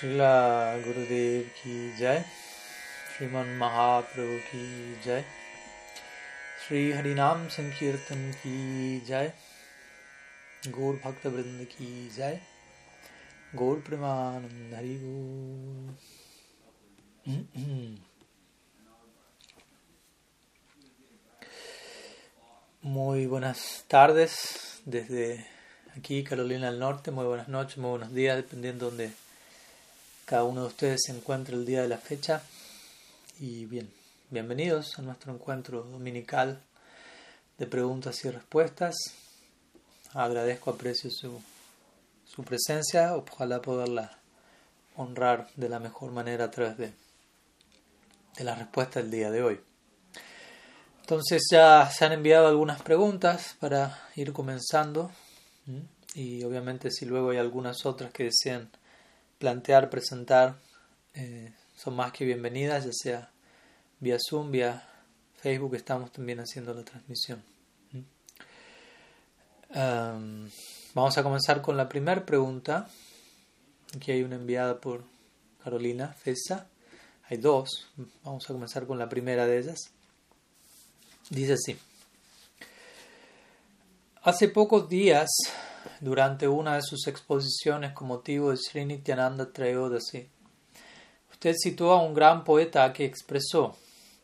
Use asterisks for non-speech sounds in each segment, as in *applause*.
Srila Gurudev ki jai, Sriman Mahaprabhu ki jai, Sri Harinam Sankirtan ki jai, Gaur Bhakta Vrinda ki jai, Gaur Premanand Hari Muy buenas tardes desde aquí, Carolina del Norte. Muy buenas noches, muy buenos días, dependiendo de donde cada uno de ustedes se encuentre el día de la fecha. Y bien, bienvenidos a nuestro encuentro dominical de preguntas y respuestas. Agradezco, aprecio su, su presencia. Ojalá poderla honrar de la mejor manera a través de, de la respuesta del día de hoy. Entonces ya se han enviado algunas preguntas para ir comenzando y obviamente si luego hay algunas otras que desean plantear, presentar, eh, son más que bienvenidas, ya sea vía Zoom, vía Facebook, estamos también haciendo la transmisión. Vamos a comenzar con la primera pregunta. Aquí hay una enviada por Carolina Fesa. Hay dos. Vamos a comenzar con la primera de ellas. Dice así. Hace pocos días, durante una de sus exposiciones con motivo de Sri Nityananda Trayodasi, usted citó a un gran poeta que expresó,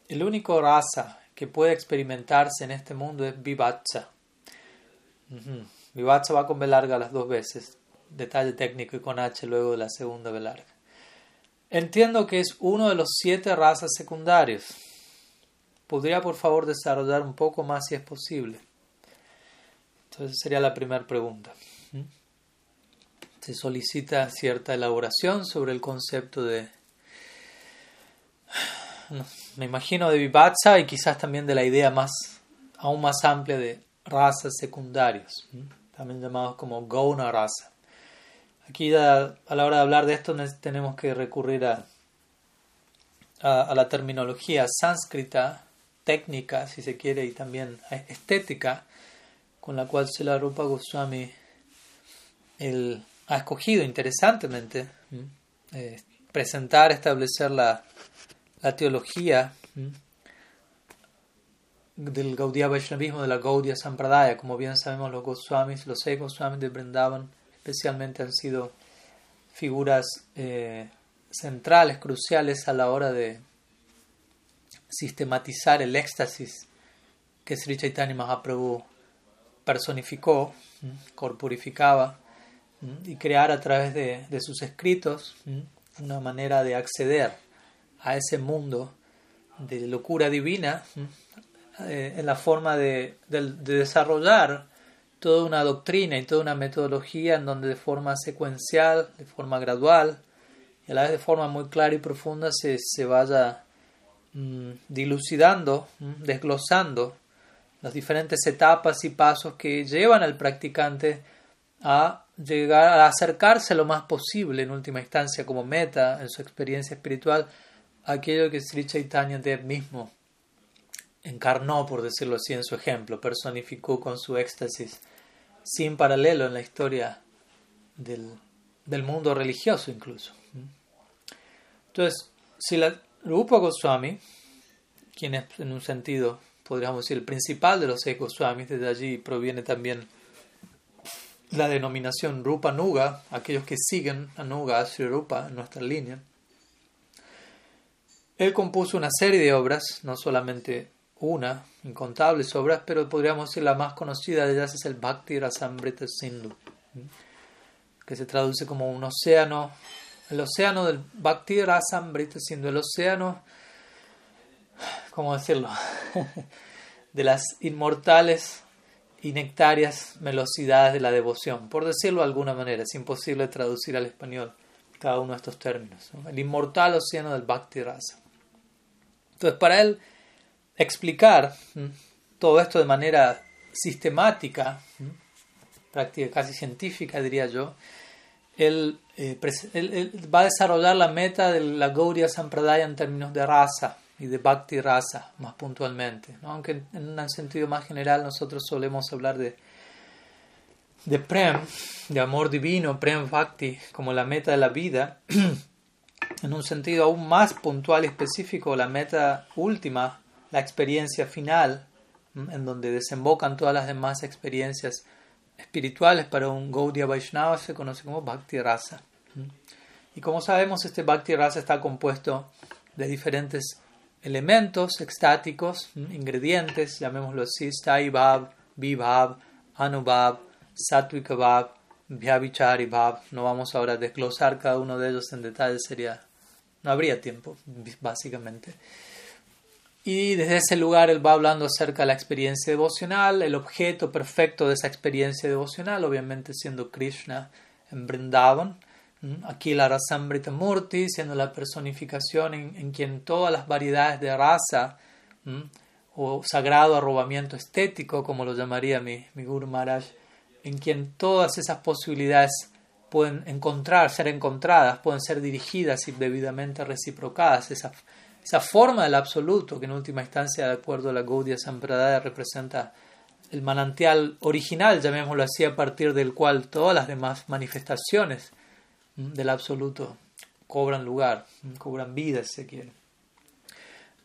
el único raza que puede experimentarse en este mundo es Vivacha. Uh va con B larga las dos veces, detalle técnico y con H luego de la segunda B larga. Entiendo que es uno de los siete razas secundarios ¿Podría por favor desarrollar un poco más si es posible? Entonces sería la primera pregunta. Se solicita cierta elaboración sobre el concepto de, me imagino, de Vivatsa y quizás también de la idea más, aún más amplia de razas secundarias, también llamados como Gauna raza. Aquí a, la hora de hablar de esto tenemos que recurrir a, a, a la terminología sánscrita técnica, si se quiere, y también estética, con la cual la Rupa Goswami él ha escogido interesantemente eh, presentar, establecer la, la teología del Gaudiya Vaishnavismo, de la Gaudiya Sampradaya. Como bien sabemos, los Goswamis, los seis Goswamis de Vrindavan, especialmente han sido figuras eh, centrales, cruciales a la hora de sistematizar el éxtasis que Sri Chaitanya Mahaprabhu personificó, corporificaba, y crear a través de, sus escritos una manera de acceder a ese mundo de locura divina eh, en la forma de, de, desarrollar toda una doctrina y toda una metodología en donde de forma secuencial, de forma gradual y a la vez de forma muy clara y profunda se, vaya Mm, dilucidando, desglosando las diferentes etapas y pasos que llevan al practicante a llegar a acercarse lo más posible en última instancia como meta en su experiencia espiritual aquello que Sri Chaitanya Dev mismo encarnó, por decirlo así, en su ejemplo, personificó con su éxtasis sin paralelo en la historia del, del mundo religioso incluso. Entonces, si la, Rupa Goswami, quien es en un sentido, podríamos decir, el principal de los seis Goswamis, desde allí proviene también la denominación Rupa Nuga, aquellos que siguen a Nuga, Sri Rupa, en nuestra línea. Él compuso una serie de obras, no solamente una, incontables obras, pero podríamos decir la más conocida de ellas es el Bhakti Rasamrita Sindhu, que se traduce como un océano. El océano del Bhakti Rasamrita, siendo el océano, ¿cómo decirlo?, *laughs* de las inmortales y nectarias velocidades de la devoción. Por decirlo de alguna manera, es imposible traducir al español cada uno de estos términos. El inmortal océano del Bhakti Rasa. Entonces, para él explicar todo esto de manera sistemática, práctica casi científica, diría yo, él, eh, va a desarrollar la meta de la Gaudiya Sampradaya en términos de raza y de Bhakti raza, más puntualmente. Aunque en un sentido más general nosotros solemos hablar de, de Prem, de amor divino, Prem Bhakti, como la meta de la vida, *clears throat* en un sentido aún más puntual y específico, la meta última, la experiencia final, en donde desembocan todas las demás experiencias espirituales para un Gaudiya Vaishnava, se conoce como Bhakti Rasa. Y como sabemos, este Bhakti Rasa está compuesto de diferentes elementos extáticos, ingredientes, llamémoslo así, Stai Bhav, Vibhav, Anubhav, Satvika Bhav, Vyabhichari Bhav. No vamos ahora a desglosar cada uno de ellos en detalle, sería, no habría tiempo, básicamente. Y desde ese lugar él va hablando acerca de la experiencia devocional, el objeto perfecto de esa experiencia devocional, obviamente siendo Krishna en Vrindavan. Aquí la Rasambrita Murti, siendo la personificación en, quien todas las variedades de raza o sagrado arrobamiento estético, como lo llamaría mi, mi Guru Maharaj, en quien todas esas posibilidades pueden encontrar, ser encontradas, pueden ser dirigidas y debidamente reciprocadas. Esa, esa forma del absoluto, que en última instancia, de acuerdo a la Gaudiya Sampradaya, representa el manantial original, llamémoslo así, a partir del cual todas las demás manifestaciones del absoluto cobran lugar, cobran vida, si se quiere.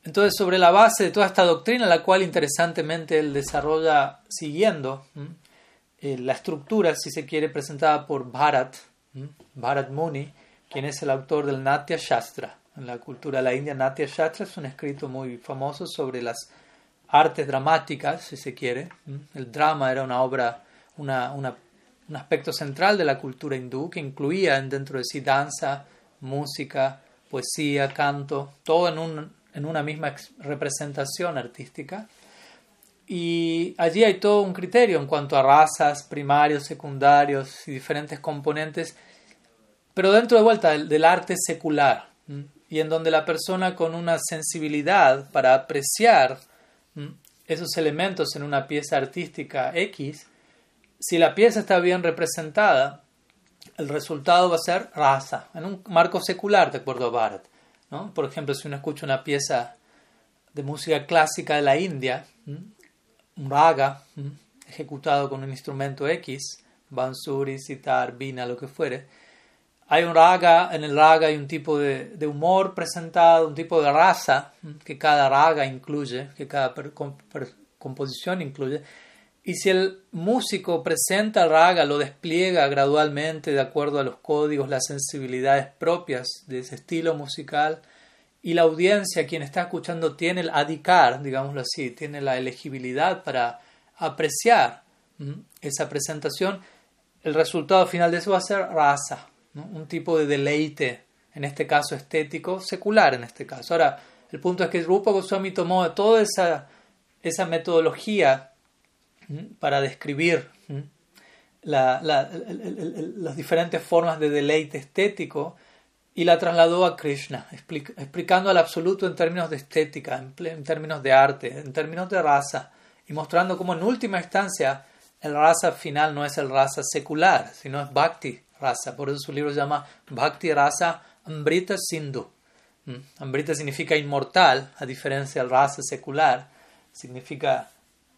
Entonces, sobre la base de toda esta doctrina, la cual interesantemente él desarrolla siguiendo eh, la estructura, si se quiere, presentada por Bharat, Bharat Muni, quien es el autor del Natya Shastra. En la cultura de la India, Natya Shastra es un escrito muy famoso sobre las artes dramáticas, si se quiere. El drama era una obra, una, una, un aspecto central de la cultura hindú que incluía dentro de sí danza, música, poesía, canto, todo en un en una misma representación artística. Y allí hay todo un criterio en cuanto a razas, primarios, secundarios y diferentes componentes, pero dentro de vuelta del, arte secular, y en donde la persona con una sensibilidad para apreciar esos elementos en una pieza artística X, si la pieza está bien representada, el resultado va a ser raza, en un marco secular, de acuerdo a Bharat. Por ejemplo, si uno escucha una pieza de música clásica de la India, un raga, ejecutado con un instrumento X, bansuri, sitar, vina, lo que fuere, hay un raga, en el raga hay un tipo de, humor presentado, un tipo de raza que cada raga incluye, que cada composición incluye. Y si el músico presenta raga, lo despliega gradualmente de acuerdo a los códigos, las sensibilidades propias de ese estilo musical, y la audiencia, quien está escuchando, tiene el adicar, digámoslo así, tiene la elegibilidad para apreciar esa presentación, el resultado final de eso va a ser raza, un tipo de deleite, en este caso estético, secular en este caso. Ahora, el punto es que Rupa Goswami tomó toda esa, esa metodología para describir las diferentes formas de deleite estético y la trasladó a Krishna, explicando al absoluto en términos de estética, en, términos de arte, en términos de raza, y mostrando cómo en última instancia el raza final no es el raza secular, sino es Bhakti raza. Por eso su libro se llama Bhakti Rasa Amrita Sindhu. Amrita significa inmortal, a diferencia del raza secular. Significa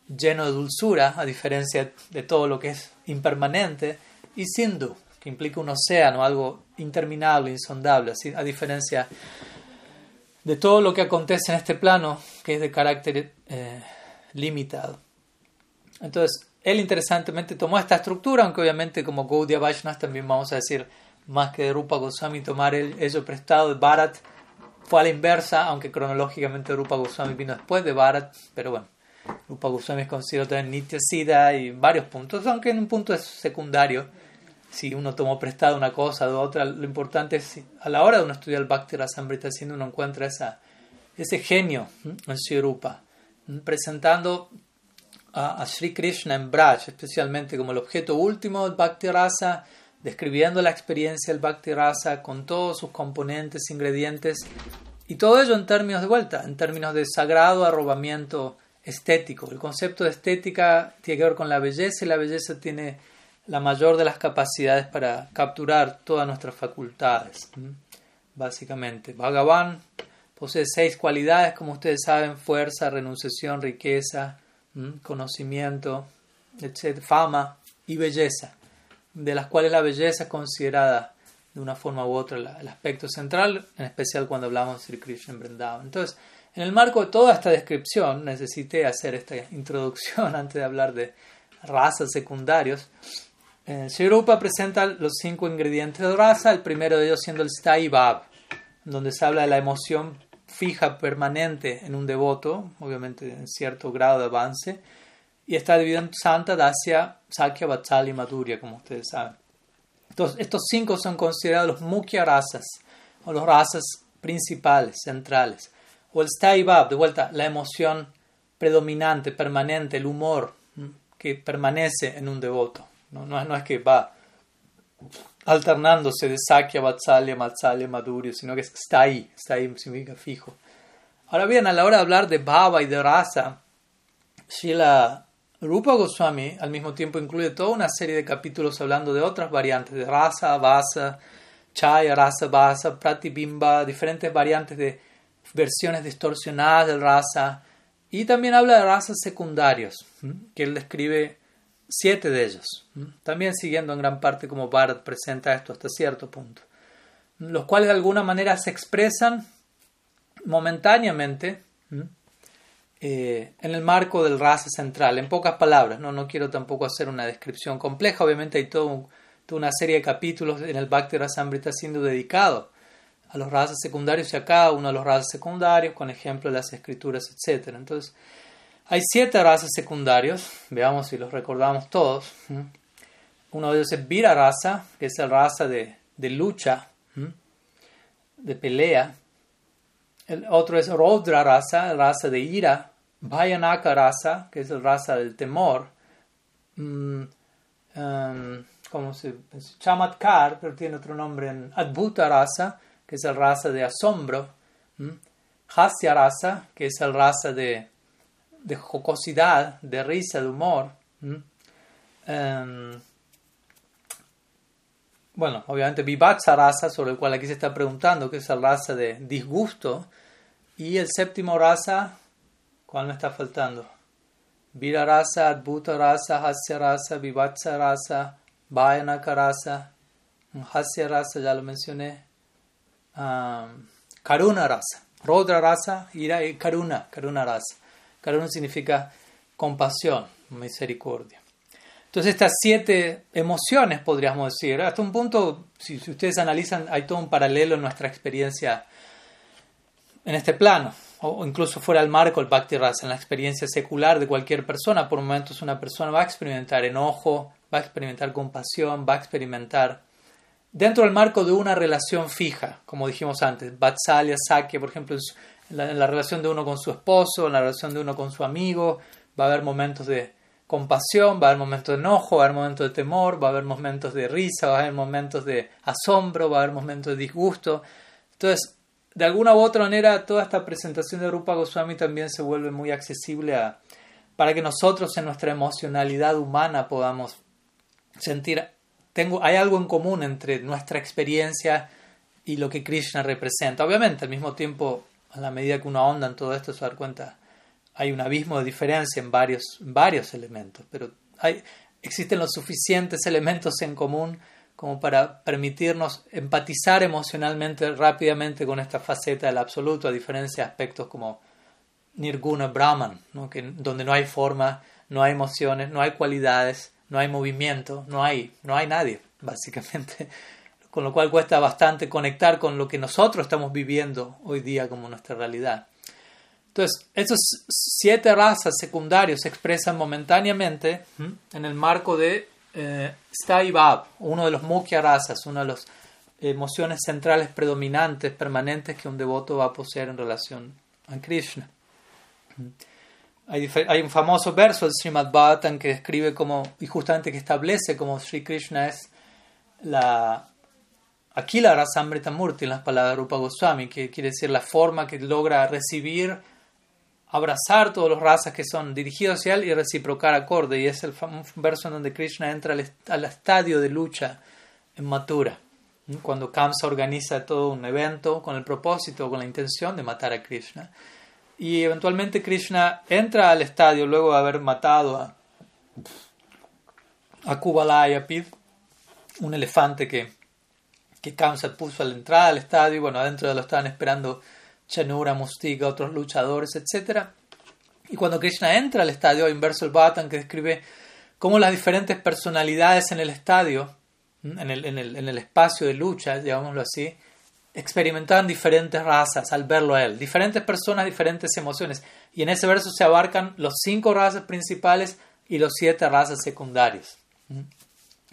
lleno de dulzura, a diferencia de todo lo que es impermanente, y Sindhu, que implica un océano, algo interminable, insondable, así, a diferencia de todo lo que acontece en este plano, que es de carácter eh, limitado. Entonces, él interesantemente tomó esta estructura, aunque obviamente como Gaudiya Vaishnav también vamos a decir más que de Rupa Goswami tomar el, ello prestado de Bharat fue a la inversa, aunque cronológicamente Rupa Goswami vino después de Bharat, pero bueno, Rupa Goswami es considerado también Nitya Siddha y varios puntos, aunque en un punto es secundario. Si uno tomó prestado una cosa de otra, lo importante es a la hora de uno estudiar el Bhakti Rasamrita siendo uno encuentra esa, ese genio en Sri Rupa, presentando a, a, Sri Krishna en Braj, especialmente como el objeto último del Bhakti Rasa, describiendo la experiencia del Bhakti Rasa con todos sus componentes, ingredientes, y todo ello en términos de vuelta, en términos de sagrado arrobamiento estético. El concepto de estética tiene que ver con la belleza y la belleza tiene la mayor de las capacidades para capturar todas nuestras facultades. Básicamente, Bhagavan posee seis cualidades, como ustedes saben, fuerza, renunciación, riqueza, conocimiento, etc., fama, y belleza, de las cuales la belleza es considerada de una forma u otra el aspecto central, en especial cuando hablamos de Sri Krishna en. Entonces, en el marco de toda esta descripción, necesité hacer esta introducción *laughs* antes de hablar de razas secundarios. Eh, Sri Rupa presenta los cinco ingredientes de raza, el primero de ellos siendo el Stai Bhav, donde se habla de la emoción fija, permanente en un devoto, obviamente en cierto grado de avance, y está dividido en Santa, Dacia, Sakya, Vatsalya y Madhurya, como ustedes saben. Entonces, estos cinco son considerados los Mukhya razas, o los razas principales, centrales. O el Staibab, de vuelta, la emoción predominante, permanente, el humor que permanece en un devoto. No, no, es que va alternándose de Sakya, Vatsalya, Matsalya, Madhurya, sino que está ahí, está ahí, significa fijo. Ahora bien, a la hora de hablar de Baba y de raza, la Rupa Goswami al mismo tiempo incluye toda una serie de capítulos hablando de otras variantes, de rasa, vasa, chaya, rasa, vasa, pratibimba, diferentes variantes de versiones distorsionadas del rasa, y también habla de razas secundarios, que él describe siete de ellos, también siguiendo en gran parte como Bharat presenta esto hasta cierto punto, los cuales de alguna manera se expresan momentáneamente eh, en el marco del raza central, en pocas palabras, no, no quiero tampoco hacer una descripción compleja, obviamente hay todo toda una serie de capítulos en el Bhakti Rasamrita siendo dedicado a los razas secundarios y a cada uno de los razas secundarios, con ejemplo de las escrituras, etc. Entonces, hay siete razas secundarios, veamos si los recordamos todos. Uno de ellos es Vira raza, que es el raza de, de lucha, de pelea. El otro es Rodra raza, raza de ira, Bhayanaka rasa, que es el raza del temor, em, como se Chamatkar, pero tiene otro nombre en Adbhuta rasa, que es el raza de asombro, Hasya rasa, que es el raza de, de jocosidad, de risa, de humor. Em, bueno, obviamente Vivatsa rasa, sobre el cual aquí se está preguntando, que es el raza de disgusto. Y el séptimo raza, ¿Cuál me está faltando? Vira rasa, Adbhuta rasa, Hasya rasa, Vivatsa rasa, Vayanaka rasa, Hasya rasa, ya lo mencioné, um, Karuna rasa, Rodra rasa, Karuna, Karuna rasa. Karuna significa compasión, misericordia. Entonces estas siete emociones, podríamos decir, hasta un punto, si ustedes analizan, hay todo un paralelo en nuestra experiencia en este plano o incluso fuera del marco del Bhakti Rasa, en la experiencia secular de cualquier persona, por momentos una persona va a experimentar enojo, va a experimentar compasión, va a experimentar dentro del marco de una relación fija, como dijimos antes, Vatsalya, Sakya, por ejemplo, en la, relación de uno con su esposo, en la relación de uno con su amigo, va a haber momentos de compasión, va a haber momentos de enojo, va a haber momentos de temor, va a haber momentos de risa, va a haber momentos de asombro, va a haber momentos de disgusto. Entonces, de alguna u otra manera toda esta presentación de Rupa Goswami también se vuelve muy accesible a, para que nosotros en nuestra emocionalidad humana podamos sentir, tengo, hay algo en común entre nuestra experiencia y lo que Krishna representa. Obviamente, al mismo tiempo, a la medida que uno ahonda en todo esto, se da cuenta, hay un abismo de diferencia en varios, varios elementos, pero hay, existen los suficientes elementos en común como para permitirnos empatizar emocionalmente rápidamente con esta faceta del absoluto, a diferencia de aspectos como Nirguna Brahman, que, donde no hay forma, no hay emociones, no hay cualidades, no hay movimiento, no hay, no hay nadie, *laughs* básicamente. Con lo cual cuesta bastante conectar con lo que nosotros estamos viviendo hoy día como nuestra realidad. Entonces, estos siete razas secundarios se expresan momentáneamente en el marco de eh, Bab, uno de los mukhya rasas, una de las emociones centrales predominantes, permanentes que un devoto va a poseer en relación a Krishna. Hay, un famoso verso del Srimad Bhattan que describe como, y justamente que establece como Sri Krishna es la Akila Rasamrita Murti en las palabras de Rupa Goswami, que quiere decir la forma que logra recibir abrazar todos los razas que son dirigidos hacia él y reciprocar acorde. Y es el verso en donde Krishna entra al, estadio de lucha en Mathura, cuando Kamsa organiza todo un evento con el propósito, con la intención de matar a Krishna. Y eventualmente Krishna entra al estadio luego de haber matado a a Kubalayapid, un elefante que, que Kamsa puso a la entrada al estadio y bueno, adentro de lo estaban esperando Chanura, Mustika, otros luchadores, etc. Y cuando Krishna entra al estadio, hay un verso del Bhattan que describe cómo las diferentes personalidades en el estadio, en el, en el, en el espacio de lucha, digámoslo así, experimentaban diferentes razas al verlo a él, diferentes personas, diferentes emociones. Y en ese verso se abarcan los cinco razas principales y los siete razas secundarias.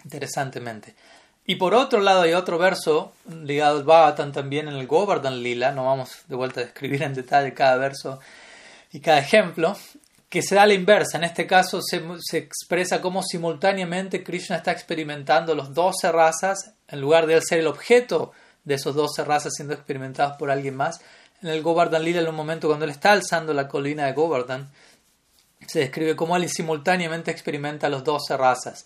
Interesantemente. Y por otro lado hay otro verso ligado al Bhagavatam también en el Govardhan Lila, no vamos de vuelta a describir en detalle cada verso y cada ejemplo, que se da la inversa. En este caso se, se expresa como simultáneamente Krishna está experimentando los doce razas, en lugar de él ser el objeto de esos doce razas siendo experimentados por alguien más. En el Govardhan Lila, en un momento cuando él está alzando la colina de Govardhan, se describe cómo él simultáneamente experimenta los doce razas.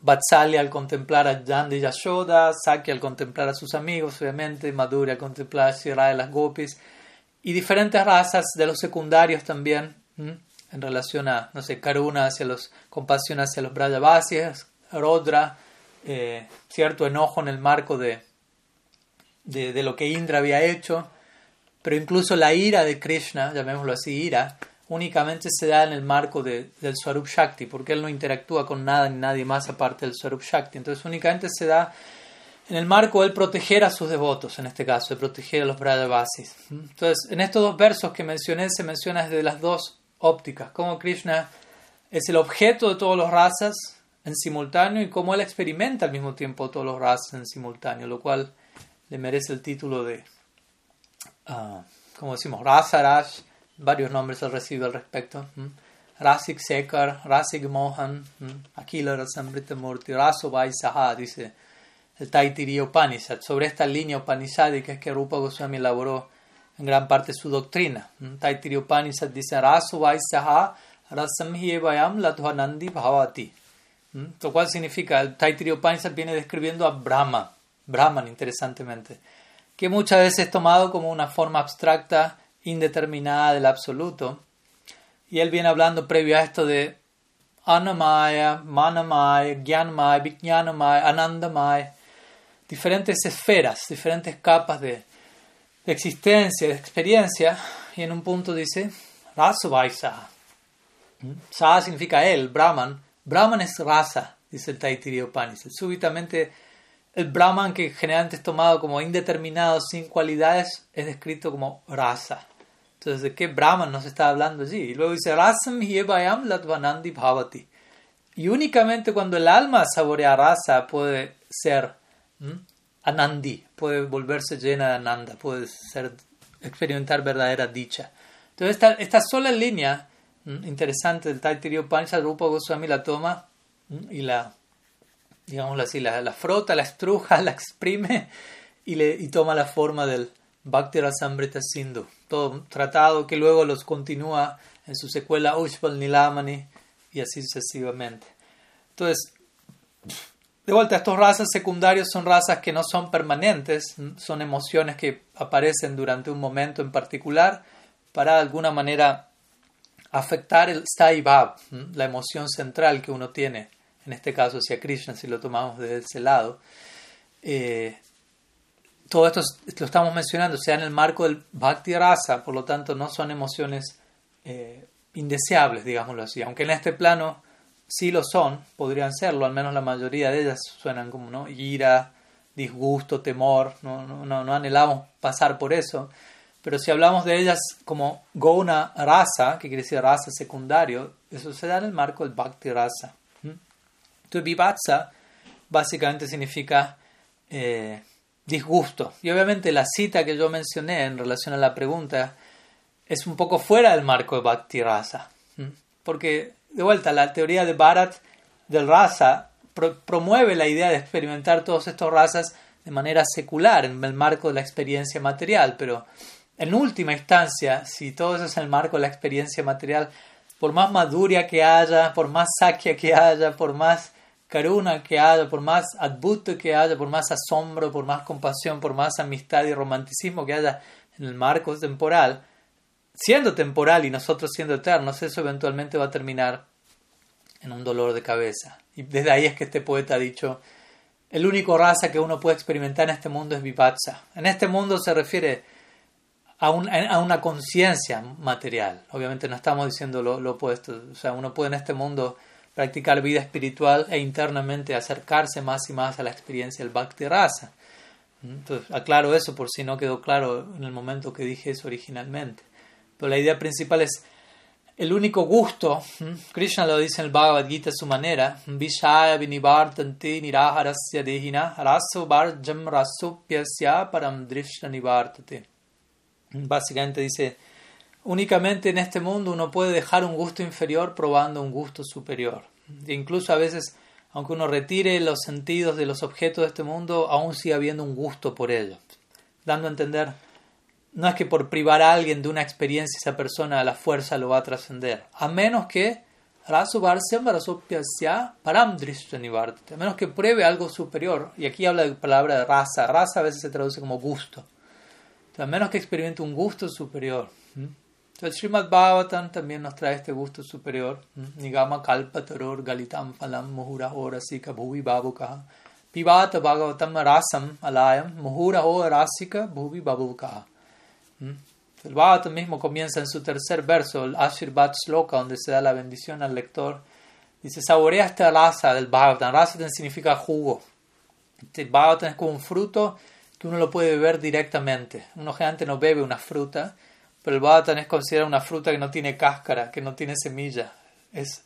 Vatsalya al contemplar a Jandi y Yashoda, Sakya al contemplar a sus amigos, obviamente, Madhuri al contemplar a Shiraya las Gopis, y diferentes razas de los secundarios también, en relación a, no sé, Karuna hacia los, compasión hacia los Brajavasis, Rodra, eh, cierto enojo en el marco de, de, lo que Indra había hecho, pero incluso la ira de Krishna, llamémoslo así, ira, únicamente se da en el marco de, del Swarup Shakti, porque él no interactúa con nada ni nadie más aparte del Swarup Shakti. Entonces únicamente se da en el marco de proteger a sus devotos, en este caso, de proteger a los Brajavasis. Entonces, en estos dos versos que mencioné, se menciona desde las dos ópticas, cómo Krishna es el objeto de todas las razas en simultáneo y cómo él experimenta al mismo tiempo todas las razas en simultáneo, lo cual le merece el título de, uh, como decimos, Rasarash, varios nombres ha recibido al respecto. Rasik Sekar, Rasik Mohan, Akila Rasamrita Murti, Raso Saha, dice el Taitiriya Upanishad, sobre esta línea upanishádica es que Rupa Goswami elaboró en gran parte su doctrina. Taitiriya Upanishad dice Raso Saha, Rasamhyevayam Ladhanandi Bhavati. Lo cual significa, el Taitiriya Upanishad viene describiendo a Brahma, Brahman interesantemente, que muchas veces es tomado como una forma abstracta indeterminada del absoluto. Y él viene hablando previo a esto de Anamaya, Manamaya, Gyanamaya, Vijnanamaya, Anandamaya, diferentes esferas, diferentes capas de, existencia, de experiencia, y en un punto dice Rasavaisa. Sa significa él, Brahman. Brahman es rasa, dice el Taitiriya Upanishad. Súbitamente el Brahman, que generalmente es tomado como indeterminado, sin cualidades, es descrito como rasa. Entonces, ¿de qué Brahman nos está hablando allí? Y luego dice, Rasam latvanandi bhavati. Y únicamente cuando el alma saborea rasa puede ser anandi, puede volverse llena de ananda, puede ser, experimentar verdadera dicha. Entonces, esta, esta sola línea interesante del Taittiriya Upanishad, Rupa Goswami la toma y la digámoslo así, la, la, frota, la estruja, *laughs* la exprime y, le, y toma la forma del Bhakti Rasamrita Sindhu. Todo tratado que luego los continúa en su secuela Ushpal Nilamani y así sucesivamente. Entonces, de vuelta, estos razas secundarios son razas que no son permanentes, son emociones que aparecen durante un momento en particular para de alguna manera afectar el Bhav, la emoción central que uno tiene en este caso hacia Krishna, si lo tomamos desde ese lado. Eh, todo esto lo estamos mencionando, sea en el marco del Bhakti Rasa, por lo tanto no son emociones eh, indeseables, digámoslo así, aunque en este plano sí lo son, podrían serlo, al menos la mayoría de ellas suenan como ¿no? ira, disgusto, temor, no, no, no, anhelamos pasar por eso, pero si hablamos de ellas como Gona Rasa, que quiere decir rasa secundario, eso se da en el marco del Bhakti Rasa. Entonces, vivatsa básicamente significa eh, disgusto. Y obviamente la cita que yo mencioné en relación a la pregunta es un poco fuera del marco de Bhakti Rasa. Porque, de vuelta, la teoría de Bharat del Rasa promueve la idea de experimentar todos estos razas de manera secular, en el marco de la experiencia material. Pero, en última instancia, si todo eso es el marco de la experiencia material, por más maduria que haya, por más sakya que haya, por más karuna que haya, por más adbuto que haya, por más asombro, por más compasión, por más amistad y romanticismo que haya en el marco temporal, siendo temporal y nosotros siendo eternos, eso eventualmente va a terminar en un dolor de cabeza. Y desde ahí es que este poeta ha dicho, el único raza que uno puede experimentar en este mundo es vipatsa. En este mundo se refiere a, a una conciencia material. Obviamente no estamos diciendo lo, lo, opuesto. O sea, uno puede en este mundo practicar vida espiritual e internamente acercarse más y más a la experiencia del bhakti rasa. Entonces, aclaro eso por si no quedó claro en el momento que dije eso originalmente. Pero la idea principal es el único gusto, Krishna lo dice en el Bhagavad Gita a su manera, niraharasya dehina raso. Básicamente dice, únicamente en este mundo uno puede dejar un gusto inferior probando un gusto superior. E incluso a veces, aunque uno retire los sentidos de los objetos de este mundo, aún sigue habiendo un gusto por ellos, dando a entender no es que por privar a alguien de una experiencia esa persona a la fuerza lo va a trascender, a menos que a menos que pruebe algo superior, y aquí habla de palabra de raza, raza a veces se traduce como gusto, a menos que experimente un gusto superior. Entonces Srimad Bhagavatam también nos trae este gusto superior, Nigama Kalpa Taror Galitam Phalam Muhura Rasika Bhuvi Babukaha Pivata Bhagavatam Rasam Alayam Muhura Rasika Bhuvi Babukaha ¿Mm? El Bhagavatam mismo comienza en su tercer verso, el Ashirvat Sloka, donde se da la bendición al lector. Dice, saborea esta raza del Bhagavatam. Raza significa jugo. El Bhagavatam es como un fruto que uno lo puede beber directamente. Uno generalmente no bebe una fruta, pero el Bhagavatam es considerado una fruta que no tiene cáscara, que no tiene semilla. Es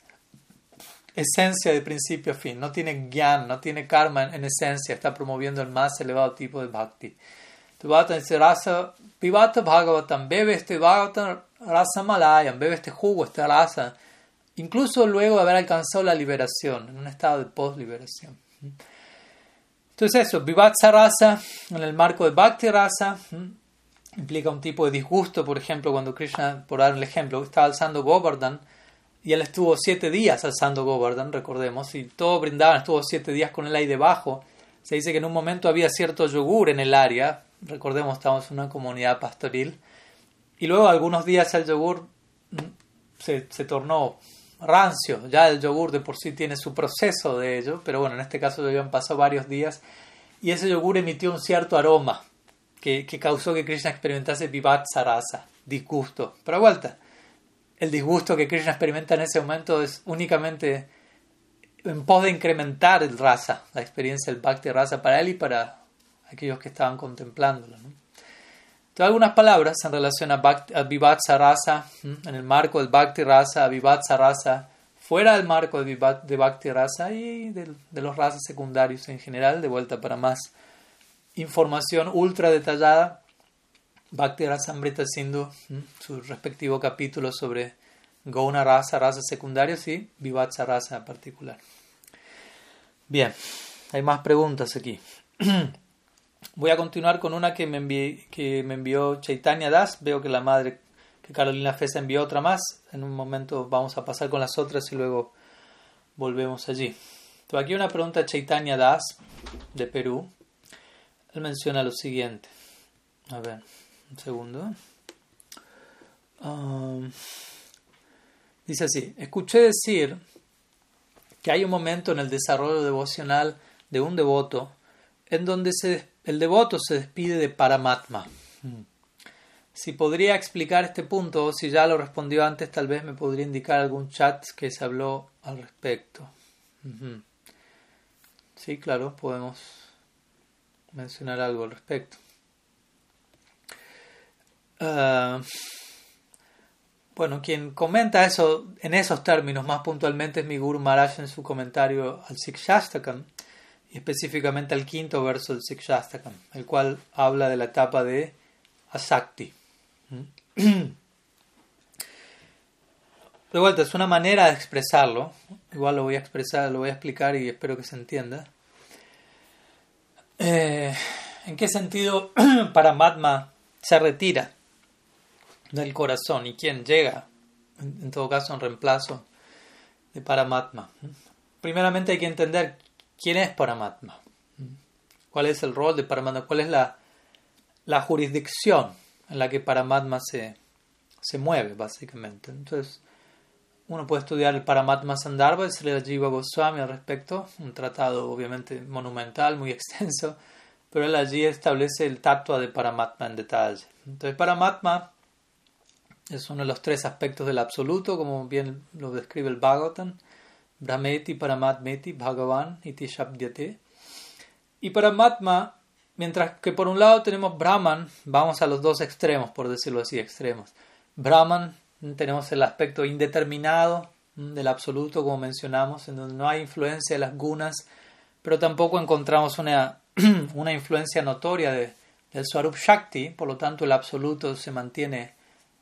esencia de principio a fin. No tiene gyan, no tiene karma en, en esencia. Está promoviendo el más elevado tipo de bhakti. Bhagavatam dice rasa, pivata bhagavatam, bebe este bhagavatam rasa malayam, bebe este jugo, esta rasa, incluso luego de haber alcanzado la liberación, en un estado de post-liberación. Entonces eso, vivatsa rasa, en el marco de bhakti rasa, implica un tipo de disgusto, por ejemplo, cuando Krishna, por dar un ejemplo, estaba alzando Govardhan, y él estuvo siete días alzando Govardhan, recordemos, y todo brindaban, estuvo siete días con él ahí debajo. Se dice que en un momento había cierto yogur en el área, recordemos, estamos en una comunidad pastoril, y luego algunos días el yogur mm, se, se, tornó rancio, ya el yogur de por sí tiene su proceso de ello, pero bueno, en este caso ya habían pasado varios días, y ese yogur emitió un cierto aroma que, causó que Krishna experimentase vivat sarasa, disgusto. Pero a vuelta, el disgusto que Krishna experimenta en ese momento es únicamente en pos de incrementar el rasa, la experiencia del bhakti rasa para él y para aquellos que estaban contemplándolo. ¿no? Entonces, algunas palabras en relación a, Vivatsa Rasa, en el marco del Bhakti Rasa, Vivatsa Rasa, fuera del marco de, Bhakti Rasa y de, los rasas secundarios en general, de vuelta para más información ultra detallada, Bhakti Rasa Amrita Sindhu, su respectivo capítulo sobre Gauna Rasa, razas secundarios y Vivatsa Rasa particular. Bien, hay más preguntas aquí. *clears throat* Voy a continuar con una que me, envió Chaitanya Das. Veo que la madre, que Carolina Fesa envió otra más. En un momento vamos a pasar con las otras y luego volvemos allí. Aquí una pregunta de Chaitanya Das, de Perú. Él menciona lo siguiente. A ver, un segundo. Um, dice así, escuché decir que hay un momento en el desarrollo devocional de un devoto en donde se el devoto se despide de Paramatma. Hmm. Si podría explicar este punto, o si ya lo respondió antes, tal vez me podría indicar algún chat que se habló al respecto. Sí, claro, podemos mencionar algo al respecto. Ah, bueno, quien comenta eso en esos términos más puntualmente es mi Guru Maharaj en su comentario al Sikshastakam y específicamente al quinto verso del Sikshastakam, el cual habla de la etapa de Asakti. De vuelta, es una manera de expresarlo, igual lo voy a expresar, lo voy a explicar y espero que se entienda. Eh, ¿En qué sentido *clears throat* Paramatma se retira del corazón y quién llega, en todo caso, en reemplazo de Paramatma? Primeramente hay que entender ¿Quién es Paramatma? ¿Cuál es el rol de Paramatma? ¿Cuál es la, la jurisdicción en la que Paramatma se, se mueve, básicamente? Entonces, uno puede estudiar el Paramatma Sandarbha de Sri Jiva Goswami al respecto, un tratado obviamente monumental, muy *laughs* extenso, pero él allí establece el tatua de Paramatma en detalle. Entonces, Paramatma es uno de los tres aspectos del absoluto, como bien lo describe el Bhagavatam. Brahmeti Paramatmeti Bhagavan Iti Shabdyate. Y Paramatma, mientras que por un lado tenemos Brahman, vamos a los dos extremos, por decirlo así, extremos. Brahman, tenemos el aspecto indeterminado del absoluto, como mencionamos, en donde no hay influencia de las gunas, pero tampoco encontramos una, *clears throat* una influencia notoria de, del Swarup Shakti, por lo tanto el absoluto se mantiene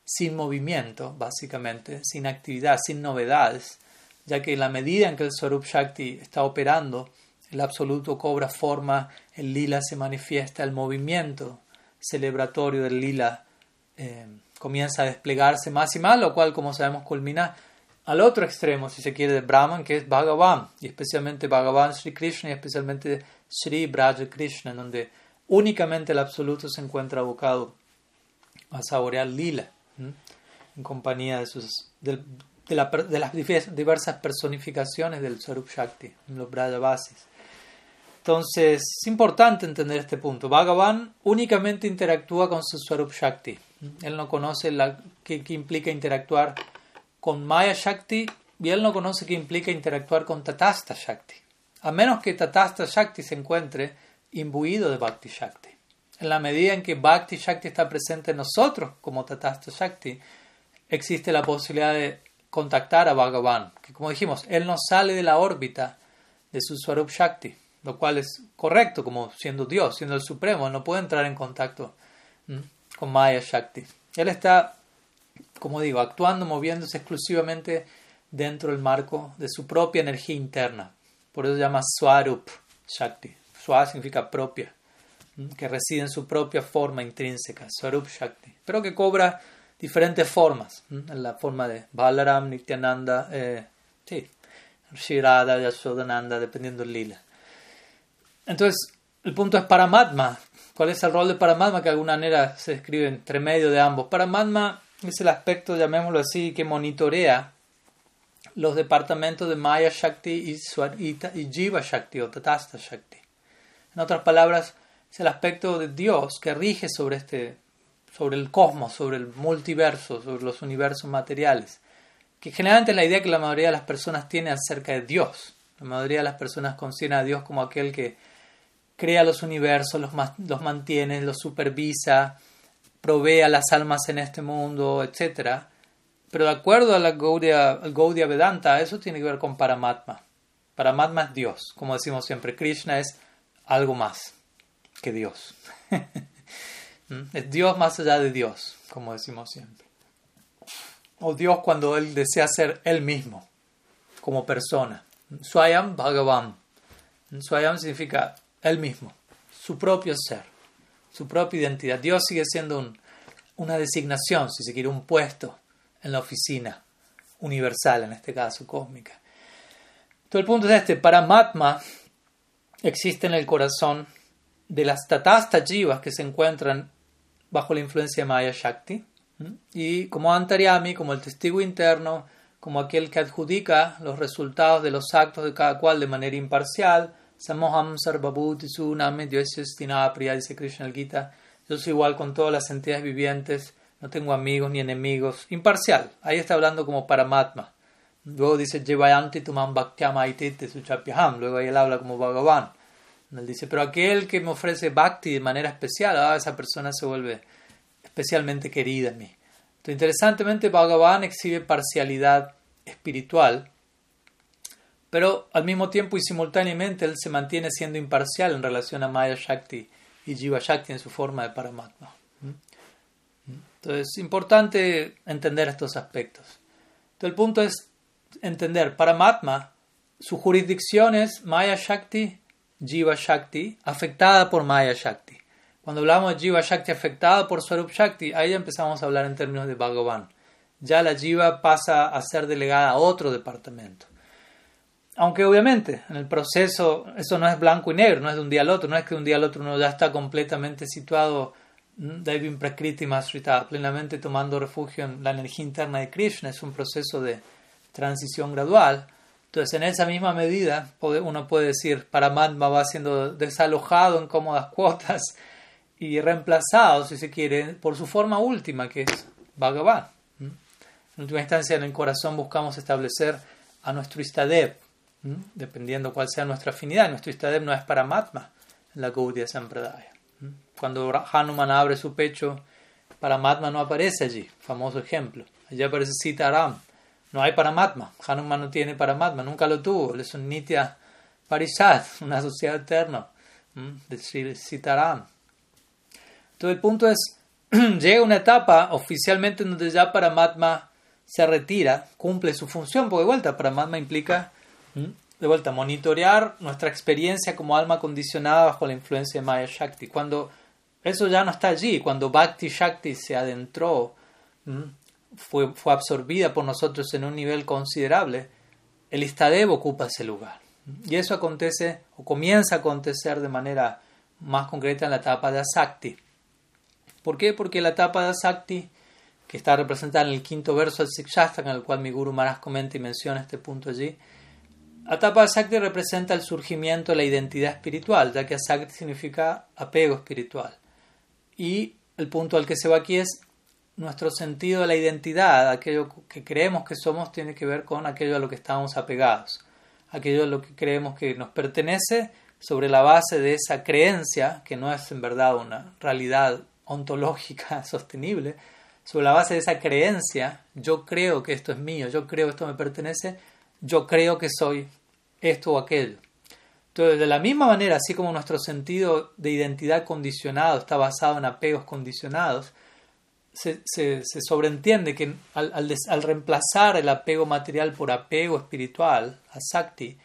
sin movimiento, básicamente, sin actividad, sin novedades, ya que en la medida en que el Swarup Shakti está operando, el absoluto cobra forma, el lila se manifiesta, el movimiento celebratorio del lila eh, comienza a desplegarse más y más, lo cual, como sabemos, culmina al otro extremo, si se quiere, de Brahman, que es Bhagavan, y especialmente Bhagavan Sri Krishna y especialmente Sri Braja Krishna, donde únicamente el absoluto se encuentra abocado a saborear lila en compañía de, sus, de, las diversas personificaciones del Swarup Shakti, los Brajavasis. Entonces, es importante entender este punto. Bhagavan únicamente interactúa con su Swarup Shakti. Él no conoce la, qué, implica interactuar con Maya Shakti y él no conoce qué implica interactuar con Tatasta Shakti. A menos que Tatasta Shakti se encuentre imbuido de Bhakti Shakti. En la medida en que Bhakti Shakti está presente en nosotros como Tatasta Shakti, existe la posibilidad de contactar a Bhagavan, que como dijimos, él no sale de la órbita de su Swarup Shakti, lo cual es correcto, como siendo Dios, siendo el Supremo, no puede entrar en contacto con Maya Shakti. Él está, como digo, actuando, moviéndose exclusivamente dentro del marco de su propia energía interna. Por eso se llama Swarup Shakti. Swa significa propia que reside en su propia forma intrínseca, Swarup Shakti, pero que cobra diferentes formas, en la forma de Balaram, Nityananda, eh, sí, Shirada, Yashodananda, dependiendo del lila. Entonces, el punto es Paramatma. ¿Cuál es el rol de Paramatma? Que de alguna manera se describe entre medio de ambos. Paramatma es el aspecto, llamémoslo así, que monitorea los departamentos de Maya Shakti y, y Jiva Shakti o Tatasta Shakti. En otras palabras, es el aspecto de Dios que rige sobre este sobre el cosmos, sobre el multiverso, sobre los universos materiales, que generalmente es la idea que la mayoría de las personas tiene acerca de Dios. La mayoría de las personas conciben a Dios como aquel que crea los universos, los, los mantiene, los supervisa, provee a las almas en este mundo, etc. Pero de acuerdo a la Gaudiya, al Gaudiya Vedanta, eso tiene que ver con Paramatma. Paramatma es Dios, como decimos siempre. Krishna es algo más que Dios. *laughs* ¿Mm? es Dios más allá de Dios, como decimos siempre. O Dios cuando Él desea ser Él mismo, como persona. Swayam Bhagavan. Swayam significa Él mismo, su propio ser, su propia identidad. Dios sigue siendo una designación, si se quiere, un puesto en la oficina universal, en este caso cósmica. Todo el punto es este, Paramatma existe en el corazón de las tatasta jivas que se encuentran bajo la influencia de Maya Shakti y como Antaryami, como el testigo interno, como aquel que adjudica los resultados de los actos de cada cual de manera imparcial. Samoham Sarvabhuti Suname Priya, dice Krishna el Gita. Yo soy igual con todas las entidades vivientes, no tengo amigos ni enemigos. Imparcial, ahí está hablando como Paramatma. Luego dice Jevayanti Tumam Luego ahí él habla como Bhagavan. Él dice, pero aquel que me ofrece bhakti de manera especial, ah, esa persona se vuelve especialmente querida en mí. Entonces, interesantemente, Bhagavan exhibe parcialidad espiritual, pero al mismo tiempo y simultáneamente él se mantiene siendo imparcial en relación a Maya Shakti y Jiva Shakti en su forma de Paramatma. Entonces, es importante entender estos aspectos. Entonces, el punto es entender Paramatma, su jurisdicción es Maya Shakti Jiva Shakti afectada por Maya Shakti. Cuando hablamos de Jiva Shakti afectada por Swarup Shakti, ahí empezamos a hablar en términos de Bhagavan. Ya la Jiva pasa a ser delegada a otro departamento. Aunque obviamente en el proceso eso no es blanco y negro, no es de un día al otro, no es que de un día al otro uno ya está completamente situado Devim Prakriti Masrita, plenamente tomando refugio en la energía interna de Krishna, es un proceso de transición gradual. Entonces, en esa misma medida, uno puede decir, Paramatma va siendo desalojado en cómodas cuotas y reemplazado, si se quiere, por su forma última, que es Bhagavan. En última instancia, en el corazón buscamos establecer a nuestro Istadev, dependiendo cuál sea nuestra afinidad. Nuestro Istadev no es Paramatma en la Gaudiya Sampradaya. Cuando Hanuman abre su pecho, Paramatma no aparece allí, famoso ejemplo. Allí aparece Sitaram. No hay Paramatma. Hanuman no tiene Paramatma, nunca lo tuvo. Es un Nitya Parishad, *laughs* una sociedad eterna de Sitaram. Entonces el punto es, *clears throat* llega una etapa oficialmente donde ya Paramatma se retira, cumple su función, porque de vuelta Paramatma implica, de vuelta, monitorear nuestra experiencia como alma condicionada bajo la influencia de Maya Shakti. Cuando eso ya no está allí, cuando Bhakti Shakti se adentró, fue, fue absorbida por nosotros en un nivel considerable, el Istadev ocupa ese lugar. Y eso acontece o comienza a acontecer de manera más concreta en la etapa de Asakti. ¿Por qué? Porque la etapa de Asakti, que está representada en el quinto verso del Sikshastra, en el cual mi Guru Maharaj comenta y menciona este punto allí, la etapa de Asakti representa el surgimiento de la identidad espiritual, ya que Asakti significa apego espiritual. Y el punto al que se va aquí es nuestro sentido de la identidad, aquello que creemos que somos, tiene que ver con aquello a lo que estamos apegados, aquello a lo que creemos que nos pertenece sobre la base de esa creencia, que no es en verdad una realidad ontológica *laughs* sostenible, sobre la base de esa creencia, yo creo que esto es mío, yo creo que esto me pertenece, yo creo que soy esto o aquello. Entonces, de la misma manera, así como nuestro sentido de identidad condicionado está basado en apegos condicionados, se, se, sobreentiende que al, reemplazar el apego material por apego espiritual, a Sakti,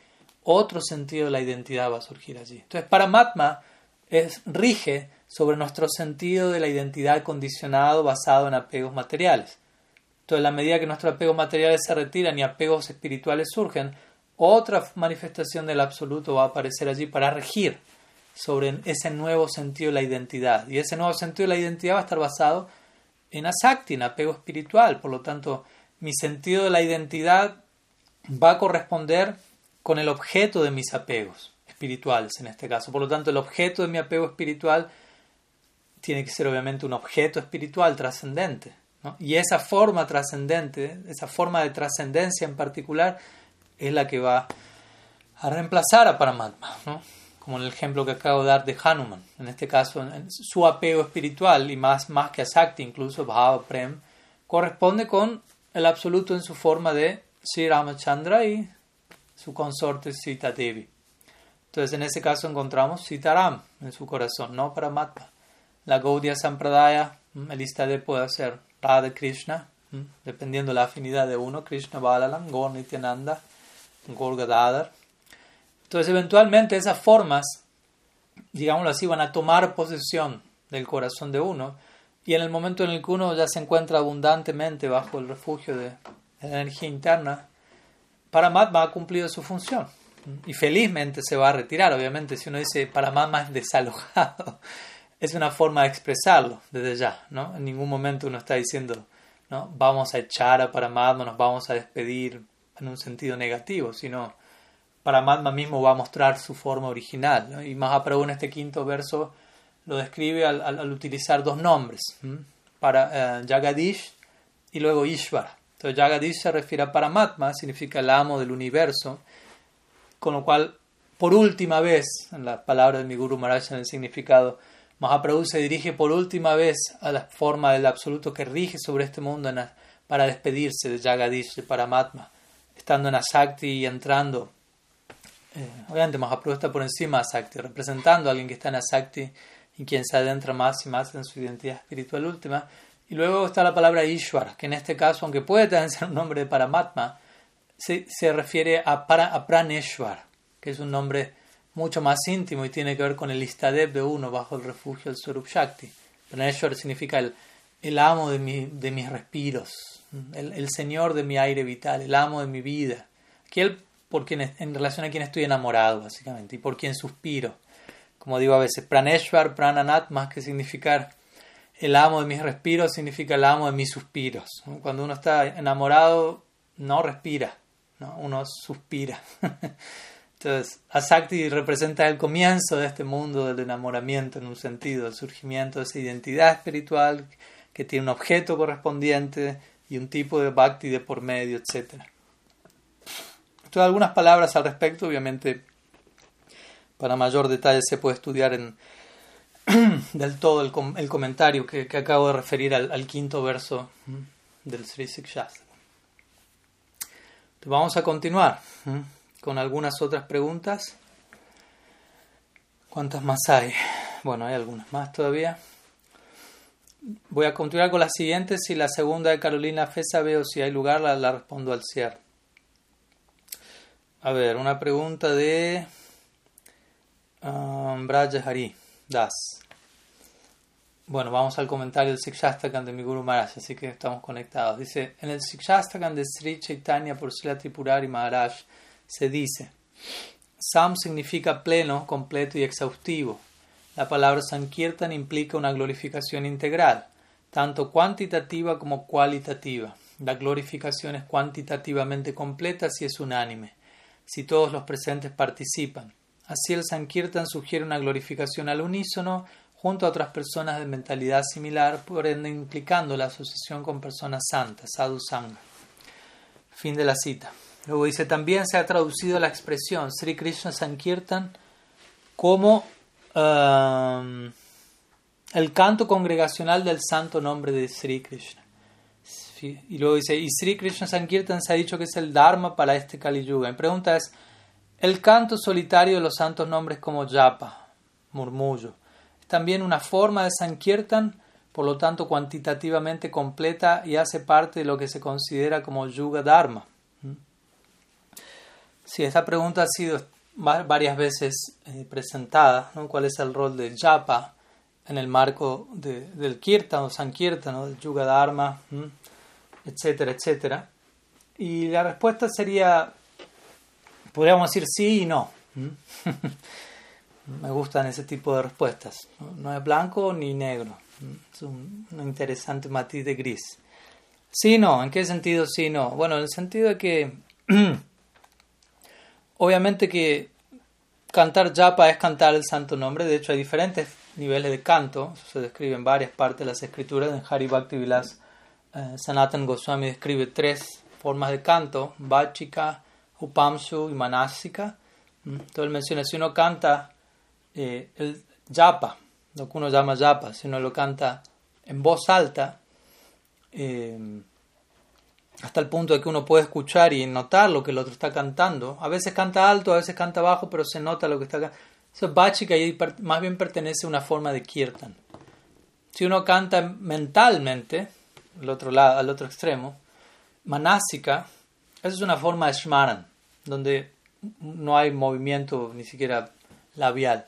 otro sentido de la identidad va a surgir allí. Entonces, Paramatma es, rige sobre nuestro sentido de la identidad condicionado basado en apegos materiales. Entonces, a la medida que nuestros apegos materiales se retiran y apegos espirituales surgen, otra manifestación del absoluto va a aparecer allí para regir sobre ese nuevo sentido de la identidad. Y ese nuevo sentido de la identidad va a estar basado en asakti, en apego espiritual. Por lo tanto, mi sentido de la identidad va a corresponder con el objeto de mis apegos espirituales en este caso. Por lo tanto, el objeto de mi apego espiritual tiene que ser obviamente un objeto espiritual trascendente. Y esa forma trascendente, esa forma de trascendencia en particular, es la que va a reemplazar a Paramatma, como en el ejemplo que acabo de dar de Hanuman. En este caso, su apego espiritual, y más, más que a Sakti, incluso Bhava Prem, corresponde con el absoluto en su forma de Sri Ramachandra y su consorte Sita Devi. Entonces, en ese caso encontramos Sitaram en su corazón, no Paramatma. La Gaudiya Sampradaya, el Istade puede ser Radha Krishna, dependiendo de la afinidad de uno, Krishna Balaram, Gaur Nityananda, Gadadhar. Entonces, eventualmente esas formas, digámoslo así, van a tomar posesión del corazón de uno. Y en el momento en el que uno ya se encuentra abundantemente bajo el refugio de, la energía interna, Paramatma ha cumplido su función. Y felizmente se va a retirar. Obviamente, si uno dice Paramatma es desalojado, *laughs* es una forma de expresarlo desde ya. ¿no? En ningún momento uno está diciendo, ¿no? vamos a echar a Paramatma, nos vamos a despedir en un sentido negativo, sino Paramatma mismo va a mostrar su forma original. Y Mahaprabhu en este quinto verso lo describe al, utilizar dos nombres, para eh, Jagadish y luego Ishvara. Entonces Jagadish se refiere a Paramatma, significa el amo del universo, con lo cual, por última vez, en la palabra de mi Guru Maharaj en el significado, Mahaprabhu se dirige por última vez a la forma del absoluto que rige sobre este mundo para despedirse de Jagadish, de Paramatma, estando en Asakti y entrando eh, obviamente Mahaprabhu está por encima de Asakti, representando a alguien que está en Asakti y quien se adentra más y más en su identidad espiritual última. Y luego está la palabra Ishwar, que en este caso, aunque puede también *laughs* ser un nombre de Paramatma, se, se refiere a, para, a Praneshwar, que es un nombre mucho más íntimo y tiene que ver con el Istadev de uno bajo el refugio del Swarup Shakti. Praneshwar significa el, el amo de, mi, de mis respiros, el, señor de mi aire vital, el amo de mi vida. Aquí él por quien, en relación a quien estoy enamorado, básicamente, y por quien suspiro. Como digo a veces, Praneshwar, Prananat, más que significar el amo de mis respiros, significa el amo de mis suspiros. Cuando uno está enamorado, no respira, ¿no? uno suspira. *laughs* Entonces, Asakti representa el comienzo de este mundo del enamoramiento en un sentido, el surgimiento de esa identidad espiritual que tiene un objeto correspondiente y un tipo de bhakti de por medio, etc. Entonces, algunas palabras al respecto, obviamente, para mayor detalle se puede estudiar en *clears throat* del todo el, comentario que, acabo de referir al, quinto verso del Sri Sikshastra. Vamos a continuar con algunas otras preguntas. ¿Cuántas más hay? Bueno, hay algunas más todavía. Voy a continuar con las siguientes y la segunda de Carolina Fesa veo si hay lugar, la, respondo al cierre. A ver, una pregunta de um, Hari Das. Bueno, vamos al comentario del Sikshastakam de mi Guru Maharaj, así que estamos conectados. Dice, en el Sikshastakam de Sri Chaitanya Sri Tripurari Maharaj se dice, Sam significa pleno, completo y exhaustivo. La palabra Sankirtan implica una glorificación integral, tanto cuantitativa como cualitativa. La glorificación es cuantitativamente completa si es unánime, si todos los presentes participan. Así el Sankirtan sugiere una glorificación al unísono junto a otras personas de mentalidad similar, por ende implicando la asociación con personas santas, sadhu sangha. Fin de la cita. Luego dice, también se ha traducido la expresión Sri Krishna Sankirtan como El canto congregacional del santo nombre de Sri Krishna. Y luego dice, y Sri Krishna Sankirtan se ha dicho que es el Dharma para este Kali Yuga. Mi pregunta es, el canto solitario de los santos nombres como Japa, murmullo, es también una forma de Sankirtan, por lo tanto cuantitativamente completa y hace parte de lo que se considera como Yuga Dharma. ¿Mm? Si esta pregunta ha sido varias veces eh, presentada, cuál es el rol de japa en el marco del kirtan o sankirtan, ¿no? del yuga dharma, etcétera, etcétera. Y la respuesta sería, podríamos decir sí y no. *laughs* Me gustan ese tipo de respuestas. No, es blanco ni negro. Es un, interesante matiz de gris. Sí, no. ¿En qué sentido sí, no? Bueno, en el sentido de que *clears throat* Obviamente que cantar japa es cantar el santo nombre, de hecho hay diferentes niveles de canto, se describe en varias partes de las escrituras, en Hari Bhakti Vilas eh, Sanatan Goswami describe tres formas de canto, Bachika, Upamsu y Manasika. Mm, entonces él menciona, si uno canta eh, el japa, lo que uno llama japa, si uno lo canta en voz alta, eh, hasta el punto de que uno puede escuchar y notar lo que el otro está cantando. A veces canta alto, a veces canta bajo, pero se nota lo que está cantando. Eso es básica y más bien pertenece a una forma de kirtan. Si uno canta mentalmente, al otro, lado, al otro extremo, manásika, eso es una forma de shmaran, donde no hay movimiento ni siquiera labial.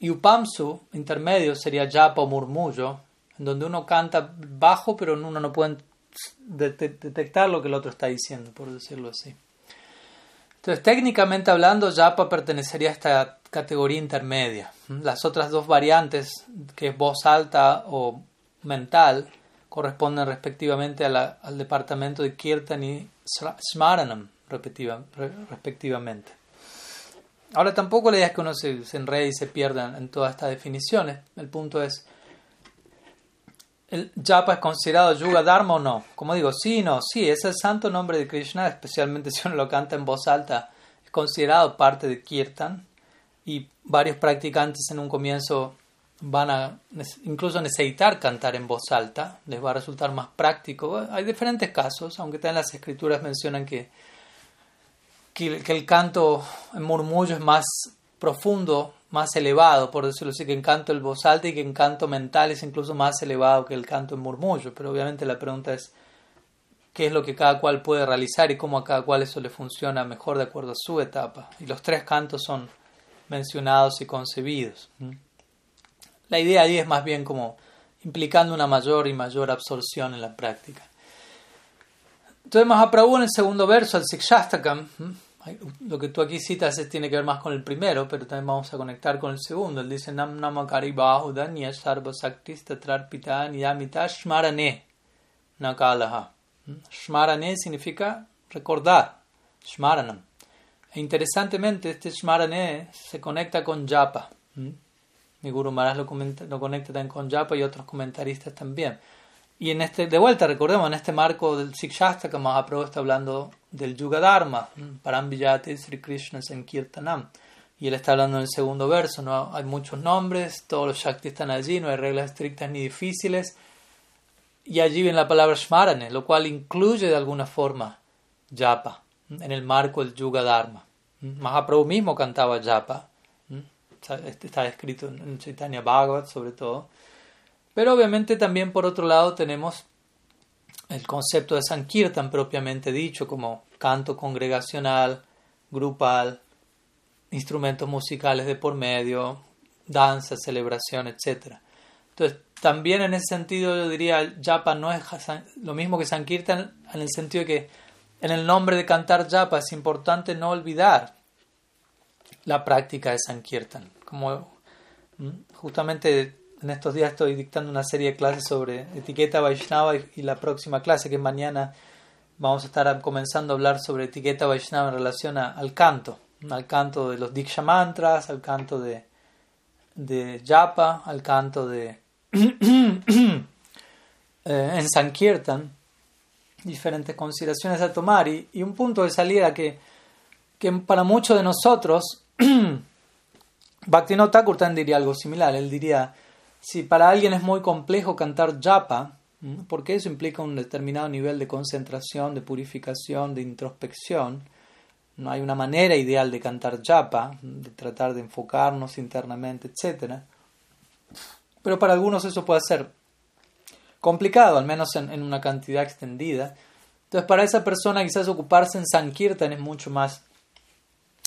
Y upamsu, intermedio, sería japa o murmullo, donde uno canta bajo, pero uno no puede detectar lo que el otro está diciendo, por decirlo así. Entonces, técnicamente hablando, Japa pertenecería a esta categoría intermedia. Las otras dos variantes, que es voz alta o mental, corresponden respectivamente al departamento de Kirtan y Smaranam, respectivamente. Ahora tampoco la idea es que uno se, se enrede y se pierda en todas estas definiciones. El punto es ¿El japa es considerado yuga dharma o no? Como digo, sí no, sí, es el santo nombre de Krishna, especialmente *laughs* si uno lo canta en voz alta, es considerado parte de kirtan y varios practicantes en un comienzo van a incluso necesitar cantar en voz alta, les va a resultar más práctico. Hay diferentes casos, aunque también las escrituras mencionan que, que el canto en murmullo es más profundo más elevado, por decirlo así, que en canto el voz y que en canto mental es incluso más elevado que el canto en murmullo. Pero obviamente la pregunta es qué es lo que cada cual puede realizar y cómo a cada cual eso le funciona mejor de acuerdo a su etapa. Y los tres cantos son mencionados y concebidos. La idea ahí es más bien como implicando una mayor y mayor absorción en la práctica. Entonces Mahaprabhu en el segundo verso, el Sikshastakam, lo que tú aquí citas tiene que ver más con el primero, pero también vamos a conectar con el segundo. Él dice Nam Namakari Bahudanya Sarva Trarpita Niyamita Shmarane Nakalaha. Shmarane significa recordar, Shmaranam. E interesantemente, este Shmarane se conecta con Japa. Mi Guru Maharaj lo, lo conecta también con Japa y otros comentaristas también. Y en este, de vuelta, recordemos, en este marco del Sikshastra que Mahaprabhu está hablando del Yuga Dharma, Parambiyate Sri Krishna Sankirtanam. Y él está hablando en el segundo verso, ¿no? Hay muchos nombres, todos los Shakti están allí, no hay reglas estrictas ni difíciles. Y allí viene la palabra Shmarane, lo cual incluye de alguna forma Japa, en el marco del Yuga Dharma. Mahaprabhu mismo cantaba Japa, está escrito en Chaitanya Bhagavat sobre todo. Pero obviamente también por otro lado tenemos el concepto de Sankirtan propiamente dicho, como canto congregacional, grupal, instrumentos musicales de por medio, danza, celebración, etc. Entonces, también en ese sentido yo diría, Japa no es lo mismo que Sankirtan, en el sentido de que en el nombre de cantar Japa es importante no olvidar la práctica de Sankirtan. Como justamente en estos días estoy dictando una serie de clases sobre etiqueta Vaishnava y, la próxima clase que mañana vamos a estar comenzando a hablar sobre etiqueta Vaishnava en relación al canto, al canto de los Diksha mantras, al canto de, de Japa, al canto de *clears throat* eh, en Sankirtan, diferentes consideraciones a tomar. Y, y, un punto de salida que, que para muchos de nosotros *clears throat* Bhaktivinoda Thakur diría algo similar, él diría si para alguien es muy complejo cantar japa, porque eso implica un determinado nivel de concentración, de purificación, de introspección, no hay una manera ideal de cantar japa, de tratar de enfocarnos internamente, etc. Pero para algunos eso puede ser complicado, al menos en, una cantidad extendida. Entonces, para esa persona quizás ocuparse en Sankirtan es mucho más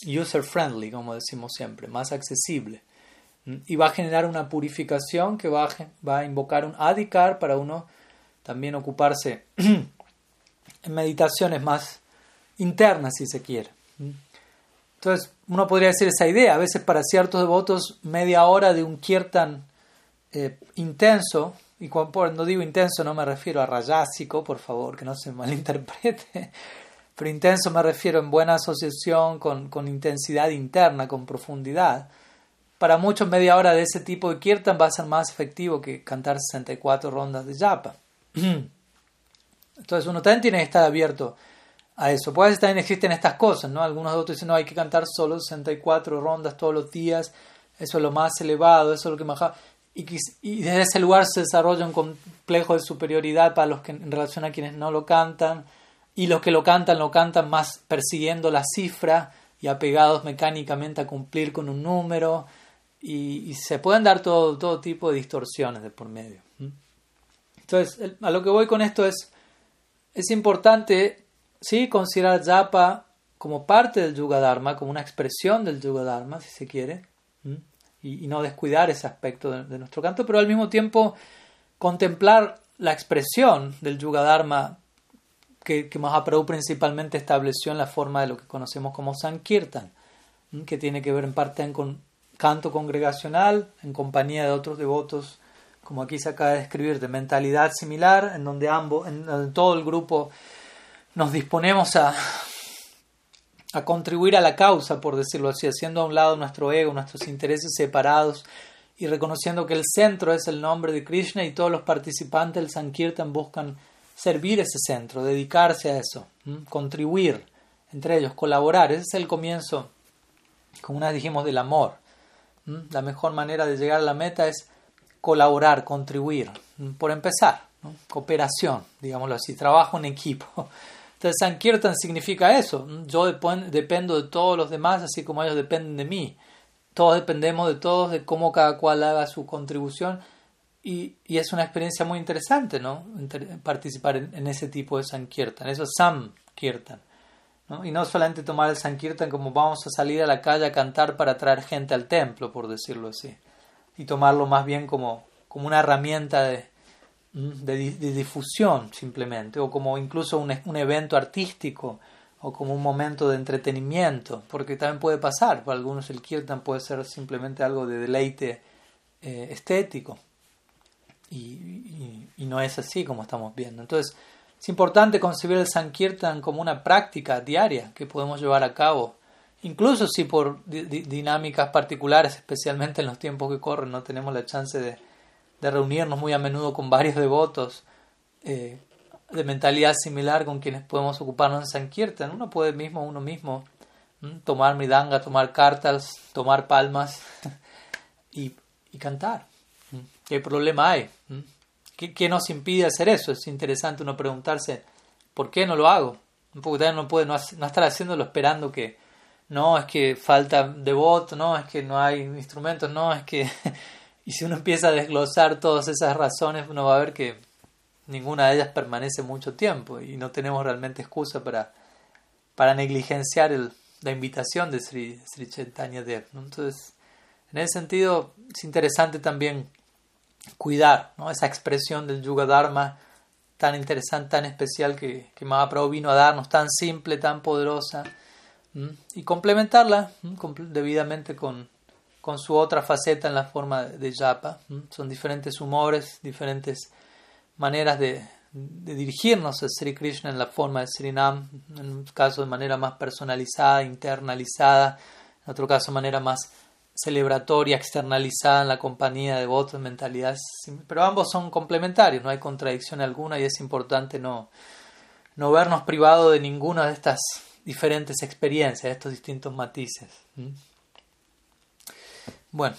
user-friendly, como decimos siempre, más accesible y va a generar una purificación que va a, va a invocar un adhikar para uno también ocuparse *clears throat* en meditaciones más internas, si se quiere. Entonces, uno podría decir esa idea. A veces para ciertos devotos, media hora de un kirtan eh, intenso, y cuando digo intenso no me refiero a rayásico, por favor, que no se *laughs* malinterprete, pero intenso me refiero en buena asociación con, con intensidad interna, con profundidad para muchos media hora de ese tipo de kirtan va a ser más efectivo que cantar 64 rondas de japa. *clears throat* Entonces uno también tiene que estar abierto a eso. Pues también existen estas cosas, ¿no? Algunos otros dicen, no, hay que cantar solo 64 rondas todos los días, eso es lo más elevado, eso es lo que más... Y, y desde ese lugar se desarrolla un complejo de superioridad para los que en relación a quienes no lo cantan, y los que lo cantan lo cantan más persiguiendo la cifra y apegados mecánicamente a cumplir con un número y, se pueden dar todo, todo tipo de distorsiones de por medio. Entonces, a lo que voy con esto es, es importante, sí, considerar Japa como parte del Yuga Dharma, como una expresión del Yuga Dharma, si se quiere, y, no descuidar ese aspecto de, nuestro canto, pero al mismo tiempo contemplar la expresión del Yuga Dharma que, que Mahaprabhu principalmente estableció en la forma de lo que conocemos como Sankirtan, que tiene que ver en parte con canto congregacional en compañía de otros devotos, como aquí se acaba de describir, de mentalidad similar, en donde ambos, en, todo el grupo nos disponemos a, a contribuir a la causa, por decirlo así, haciendo a un lado nuestro ego, nuestros intereses separados y reconociendo que el centro es el nombre de Krishna y todos los participantes del Sankirtan buscan servir ese centro, dedicarse a eso, contribuir entre ellos, colaborar. Ese es el comienzo, como una dijimos, del amor. La mejor manera de llegar a la meta es colaborar, contribuir, por empezar, cooperación, digámoslo así, trabajo en equipo. *laughs* Entonces Sankirtan significa eso, yo dependo de todos los demás así como ellos dependen de mí. Todos dependemos de todos, de cómo cada cual haga su contribución y, y es una experiencia muy interesante, ¿no? participar en, en, ese tipo de Sankirtan, eso es Samkirtan. Y no solamente tomar el Sankirtan como vamos a salir a la calle a cantar para atraer gente al templo, por decirlo así, y tomarlo más bien como, como una herramienta de, de, difusión simplemente, o como incluso un, un, evento artístico, o como un momento de entretenimiento, porque también puede pasar, para algunos el kirtan puede ser simplemente algo de deleite eh, estético, y, y, no es así como estamos viendo. Entonces, es importante concebir el Sankirtan como una práctica diaria que podemos llevar a cabo, incluso si por dinámicas particulares, especialmente en los tiempos que corren, no tenemos la chance de, reunirnos muy a menudo con varios devotos eh, de mentalidad similar con quienes podemos ocuparnos en Sankirtan. Uno puede mismo, uno mismo, tomar midanga, tomar cartas, tomar palmas *laughs* y cantar. ¿Qué problema hay? ¿Qué, nos impide hacer eso? Es interesante uno preguntarse, ¿por qué no lo hago? Porque no puede no, estar haciéndolo esperando que, no, es que falta de voto, no, es que no hay instrumentos, no, es que... *laughs* y si uno empieza a desglosar todas esas razones, uno va a ver que ninguna de ellas permanece mucho tiempo y no tenemos realmente excusa para, para negligenciar el, la invitación de Sri, Sri Chaitanya Dev. Entonces, en ese sentido, es interesante también cuidar ¿no? esa expresión del Yuga Dharma tan interesante, tan especial que, que Mahaprabhu vino a darnos, tan simple, tan poderosa, y complementarla debidamente con, con su otra faceta en la forma de yapa. Son diferentes humores, diferentes maneras de, de, dirigirnos a Sri Krishna en la forma de Srinam, en un caso de manera más personalizada, internalizada, en otro caso de manera más celebratoria, externalizada en la compañía de votos, mentalidades, pero ambos son complementarios, no hay contradicción alguna y es importante no, no vernos privados de ninguna de estas diferentes experiencias, de estos distintos matices. Bueno,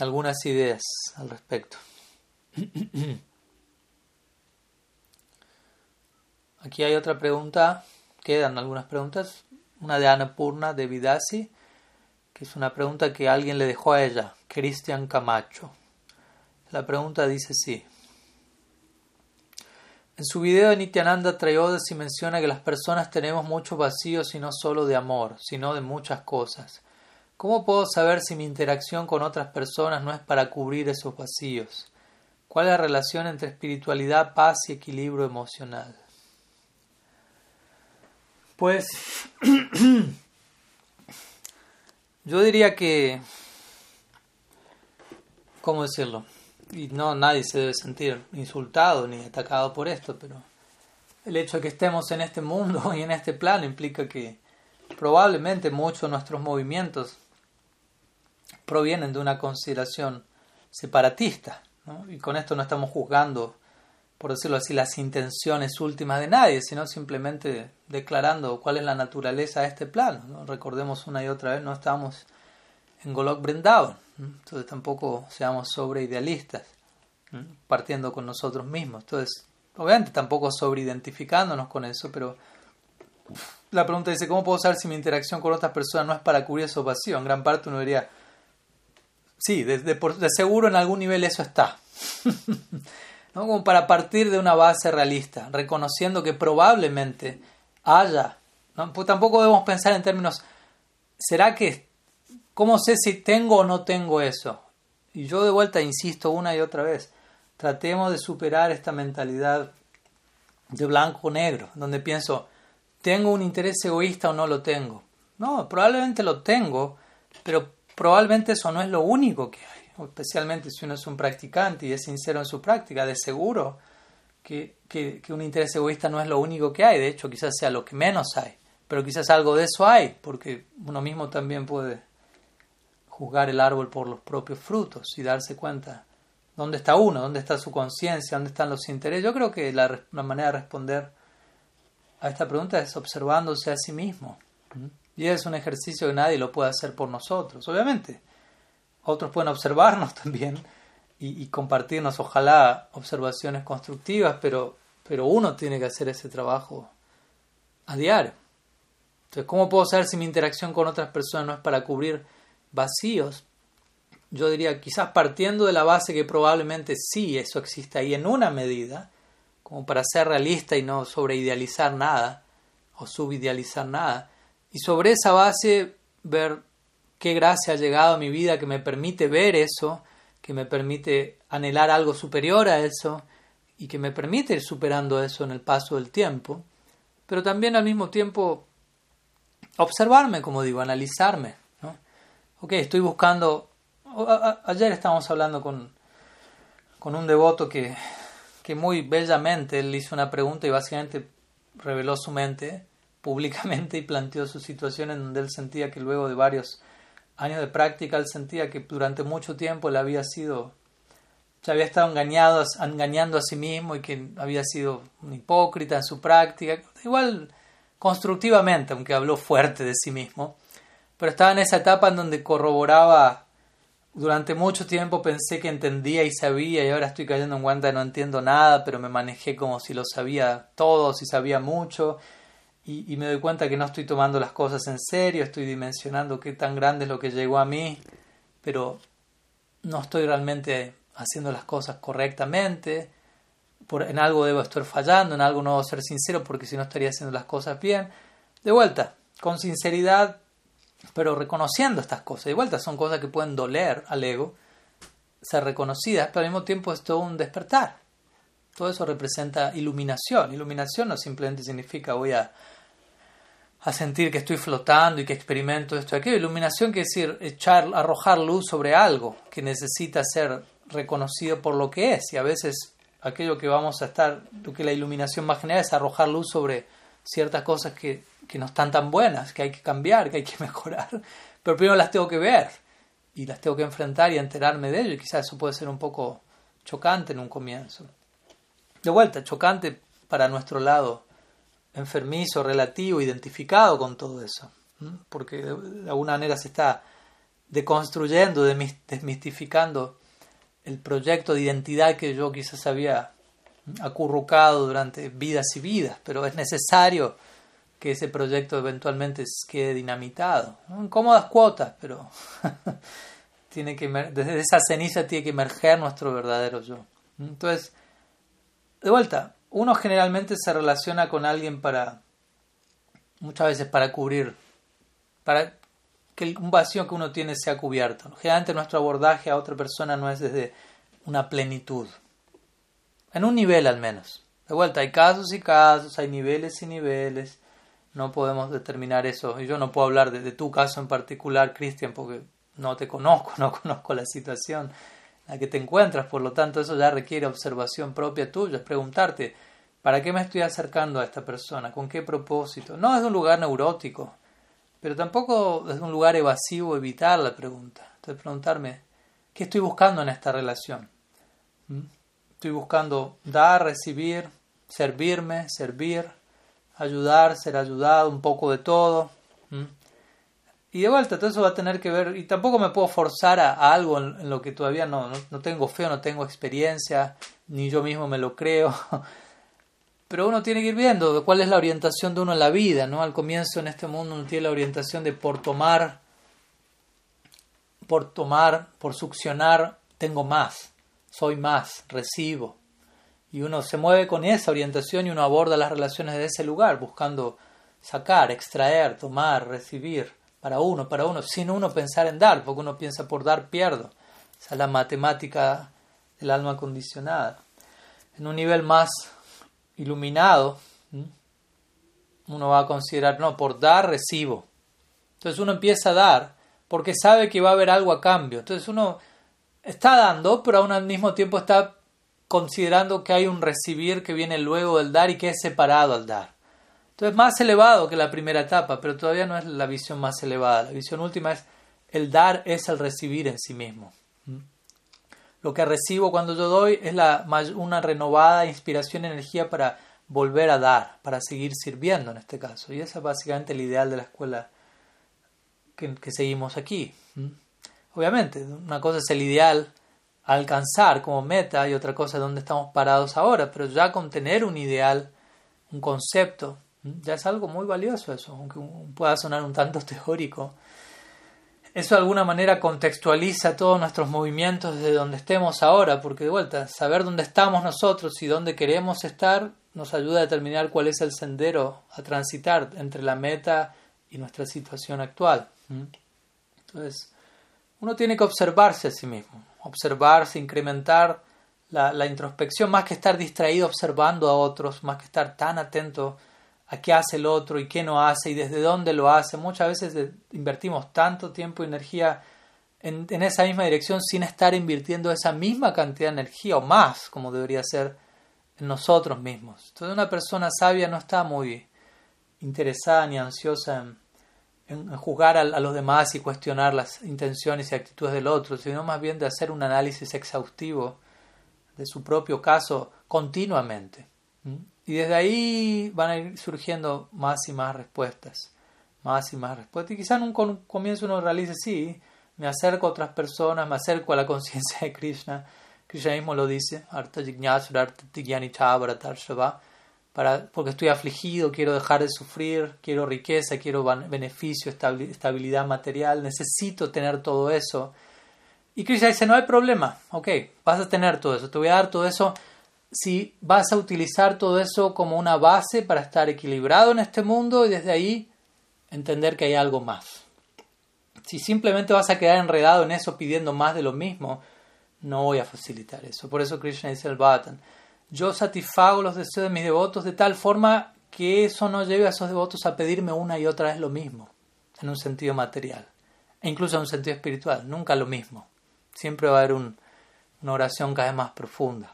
algunas ideas al respecto. Aquí hay otra pregunta, quedan algunas preguntas. Una de Ana Purna de Vidasi que es una pregunta que alguien le dejó a ella, Cristian Camacho. La pregunta dice así. En su video de Nityananda Trayodasi menciona que las personas tenemos muchos vacíos y no solo de amor, sino de muchas cosas. ¿Cómo puedo saber si mi interacción con otras personas no es para cubrir esos vacíos? ¿Cuál es la relación entre espiritualidad, paz y equilibrio emocional? Pues *clears throat* Yo diría que... ¿Cómo decirlo? Y no, nadie se debe sentir insultado ni atacado por esto, pero el hecho de que estemos en este mundo *laughs* y en este plano implica que probablemente muchos de nuestros movimientos provienen de una consideración separatista. Y con esto no estamos juzgando por decirlo así, las intenciones últimas de nadie, sino simplemente declarando cuál es la naturaleza de este plano. Recordemos una y otra vez, no estamos en Golok Brindavan, entonces tampoco seamos sobreidealistas, partiendo con nosotros mismos. Entonces, obviamente tampoco sobreidentificándonos con eso, pero la pregunta dice, ¿cómo puedo saber si mi interacción con otras personas no es para cubrir esos vacíos? En gran parte uno diría, sí, de, de seguro en algún nivel eso está. *laughs* como para partir de una base realista, reconociendo que probablemente haya, ¿no? pues tampoco debemos pensar en términos, ¿será que, cómo sé si tengo o no tengo eso? Y yo de vuelta insisto una y otra vez, tratemos de superar esta mentalidad de blanco-negro, donde pienso, ¿tengo un interés egoísta o no lo tengo? No, probablemente lo tengo, pero probablemente eso no es lo único que hay especialmente si uno es un practicante y es sincero en su práctica, de seguro que, que, un interés egoísta no es lo único que hay, de hecho quizás sea lo que menos hay, pero quizás algo de eso hay, porque uno mismo también puede juzgar el árbol por los propios frutos y darse cuenta dónde está uno, dónde está su conciencia, dónde están los intereses. Yo creo que la, la, manera de responder a esta pregunta es observándose a sí mismo. Y es un ejercicio que nadie lo puede hacer por nosotros, obviamente otros pueden observarnos *laughs* también y, compartirnos, ojalá, observaciones constructivas, pero, pero uno tiene que hacer ese trabajo a diario. Entonces, ¿cómo puedo saber si mi interacción con otras personas no es para cubrir vacíos? Yo diría, quizás partiendo de la base que probablemente sí, eso existe ahí en una medida, como para ser realista y no sobreidealizar nada o subidealizar nada, y sobre esa base ver qué gracia ha llegado a mi vida que me permite ver eso, que me permite anhelar algo superior a eso y que me permite ir superando eso en el paso del tiempo, pero también al mismo tiempo observarme, como digo, analizarme. ¿no? Ok, estoy buscando... ayer estábamos hablando con, con un devoto que, que muy bellamente él hizo una pregunta y básicamente reveló su mente públicamente y planteó su situación en donde él sentía que luego de varios años de práctica él sentía que durante mucho tiempo él había sido se había estado engañado, engañando a sí mismo y que había sido un hipócrita en su práctica, igual constructivamente, aunque habló fuerte de sí mismo, pero estaba en esa etapa en donde corroboraba, durante mucho tiempo pensé que entendía y sabía y ahora estoy cayendo en cuenta de no entiendo nada, pero me manejé como si lo sabía todo, si sabía mucho, y, me doy cuenta que no estoy tomando las cosas en serio, estoy dimensionando qué tan grande es lo que llegó a mí, pero no estoy realmente haciendo las cosas correctamente, por, en algo debo estar fallando, en algo no debo ser sincero porque si no estaría haciendo las cosas bien. De vuelta, con sinceridad, pero reconociendo estas cosas. De vuelta, son cosas que pueden doler al ego, ser reconocidas, pero al mismo tiempo es todo un despertar. Todo eso representa iluminación. Iluminación no simplemente significa voy a, a sentir que estoy flotando y que experimento esto y aquello. Iluminación quiere decir echar, arrojar luz sobre algo que necesita ser reconocido por lo que es. Y a veces aquello que vamos a estar, lo que la iluminación va a generar es arrojar luz sobre ciertas cosas que, que no están tan buenas, que hay que cambiar, que hay que *laughs* mejorar. Pero primero las tengo que ver y las tengo que enfrentar y enterarme de ello. Y quizás eso puede ser un poco chocante en un comienzo. De vuelta, chocante para nuestro lado enfermizo, relativo, identificado con todo eso. Porque de alguna manera se está deconstruyendo, desmistificando el proyecto de identidad que yo quizás había acurrucado durante vidas y vidas, pero es necesario que ese proyecto eventualmente quede dinamitado. En cómodas cuotas, pero *laughs* tiene que desde esa ceniza tiene que emerger nuestro verdadero yo. Entonces, de vuelta, uno generalmente se relaciona con alguien para, muchas veces para cubrir, para que un vacío que uno tiene sea cubierto. Generalmente nuestro abordaje a otra persona no es desde una plenitud, en un nivel al menos. De vuelta, hay casos y casos, hay niveles y niveles, no podemos determinar eso. Y yo no puedo hablar de, tu caso en particular, Cristian, porque no te conozco, *laughs* no conozco la situación la que te encuentras, por lo tanto eso ya requiere observación propia tuya, es preguntarte, ¿para qué me estoy acercando a esta persona? ¿Con qué propósito? No es un lugar neurótico, pero tampoco desde un lugar evasivo evitar la pregunta. Entonces preguntarme, ¿qué estoy buscando en esta relación? ¿Mm? Estoy buscando dar, recibir, servirme, servir, ayudar, ser ayudado, un poco de todo. ¿Mm? Y de vuelta, todo eso va a tener que ver, y tampoco me puedo forzar a, algo en, lo que todavía no, no, no tengo fe, no tengo experiencia, ni yo mismo me lo creo. *laughs* pero uno tiene que ir viendo cuál es la orientación de uno en la vida, ¿no? Al comienzo en este mundo uno tiene la orientación de por tomar, por tomar, por succionar, tengo más, soy más, recibo. Y uno se mueve con esa orientación y uno aborda las relaciones de ese lugar, buscando sacar, extraer, tomar, recibir, para uno, para uno, sin uno pensar en dar, porque uno piensa por dar pierdo. Esa es la matemática del alma condicionada. En un nivel más iluminado, uno va a considerar, no, por dar recibo. Entonces uno empieza a dar porque sabe que va a haber algo a cambio. Entonces uno está dando, pero aún al mismo tiempo está considerando que hay un recibir que viene luego del dar y que es separado al dar. Entonces más elevado que la primera etapa, pero todavía no es la visión más elevada. La visión última es el dar es el recibir en sí mismo. Lo que recibo cuando yo doy es la, una renovada inspiración y energía para volver a dar, para seguir sirviendo en este caso. Y ese es básicamente el ideal de la escuela que, seguimos aquí. Obviamente, una cosa es el ideal alcanzar como meta y otra cosa es dónde estamos parados ahora, pero ya con tener un ideal, un concepto, ya es algo muy valioso eso, aunque pueda sonar un tanto teórico eso de alguna manera contextualiza todos nuestros movimientos desde donde estemos ahora, porque de vuelta, saber dónde estamos nosotros y dónde queremos estar nos ayuda a determinar cuál es el sendero a transitar entre la meta y nuestra situación actual. Entonces, uno tiene que observarse a sí mismo, observarse, incrementar la, la introspección, más que estar distraído observando a otros, más que estar tan atento qué hace el otro y qué no hace y desde dónde lo hace. Muchas veces invertimos tanto tiempo y energía en, esa misma dirección sin estar invirtiendo esa misma cantidad de energía o más, como debería ser, en nosotros mismos. Entonces una persona sabia no está muy interesada ni ansiosa en, juzgar a, los demás y cuestionar las intenciones y actitudes del otro, sino más bien de hacer un análisis exhaustivo de su propio caso continuamente. Y desde ahí van a ir surgiendo más y más respuestas, más y más respuestas. Y quizá en un comienzo uno realice, sí, me acerco a otras personas, me acerco a la *laughs* conciencia de Krishna. Krishna mismo lo dice, para, porque estoy afligido, quiero dejar de sufrir, quiero riqueza, quiero beneficio, estabilidad material, necesito tener todo eso. Y Krishna dice, no hay problema, ok, vas a tener todo eso, te voy a dar todo eso si vas a utilizar todo eso como una base para estar equilibrado en este mundo y desde ahí entender que hay algo más. Si simplemente vas a quedar enredado en eso pidiendo más de lo mismo, no voy a facilitar eso. Por eso Krishna dice el Bhattan, yo satisfago los deseos de mis devotos de tal forma que eso no lleve a esos devotos a pedirme una y otra vez lo mismo, en un sentido material, e incluso en un sentido espiritual, nunca lo mismo. Siempre va a haber una oración cada vez más profunda.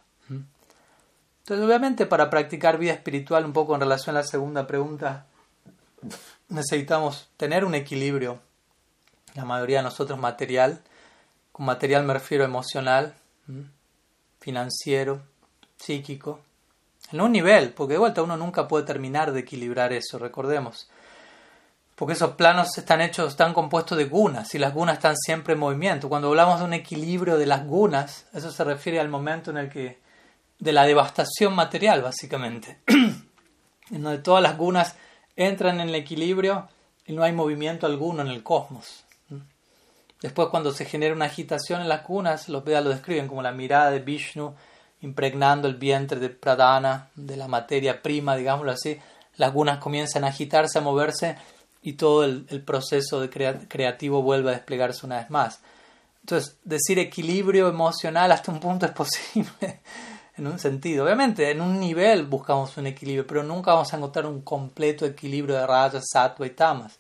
Entonces, obviamente, para practicar vida espiritual, un poco en relación a la segunda pregunta, necesitamos tener un equilibrio. La mayoría de nosotros material, con material me refiero emocional, financiero, psíquico, en un nivel, porque de vuelta uno nunca puede terminar de equilibrar eso, recordemos. Porque esos planos están hechos, están compuestos de gunas y las gunas están siempre en movimiento. Cuando hablamos de un equilibrio de las gunas, eso se refiere al momento en el que de la devastación material, básicamente, *clears throat* en donde todas las gunas entran en el equilibrio y no hay movimiento alguno en el cosmos. Después, cuando se genera una agitación en las gunas, los Vedas lo describen como la mirada de Vishnu impregnando el vientre de Pradana, de la materia prima, digámoslo así, las gunas comienzan a agitarse, a moverse y todo el, proceso de creativo vuelve a desplegarse una vez más. Entonces, decir equilibrio emocional hasta un punto es *laughs* posible en un sentido. Obviamente, en un nivel buscamos un equilibrio, pero nunca vamos a encontrar un completo equilibrio de rayas, sattva y tamas.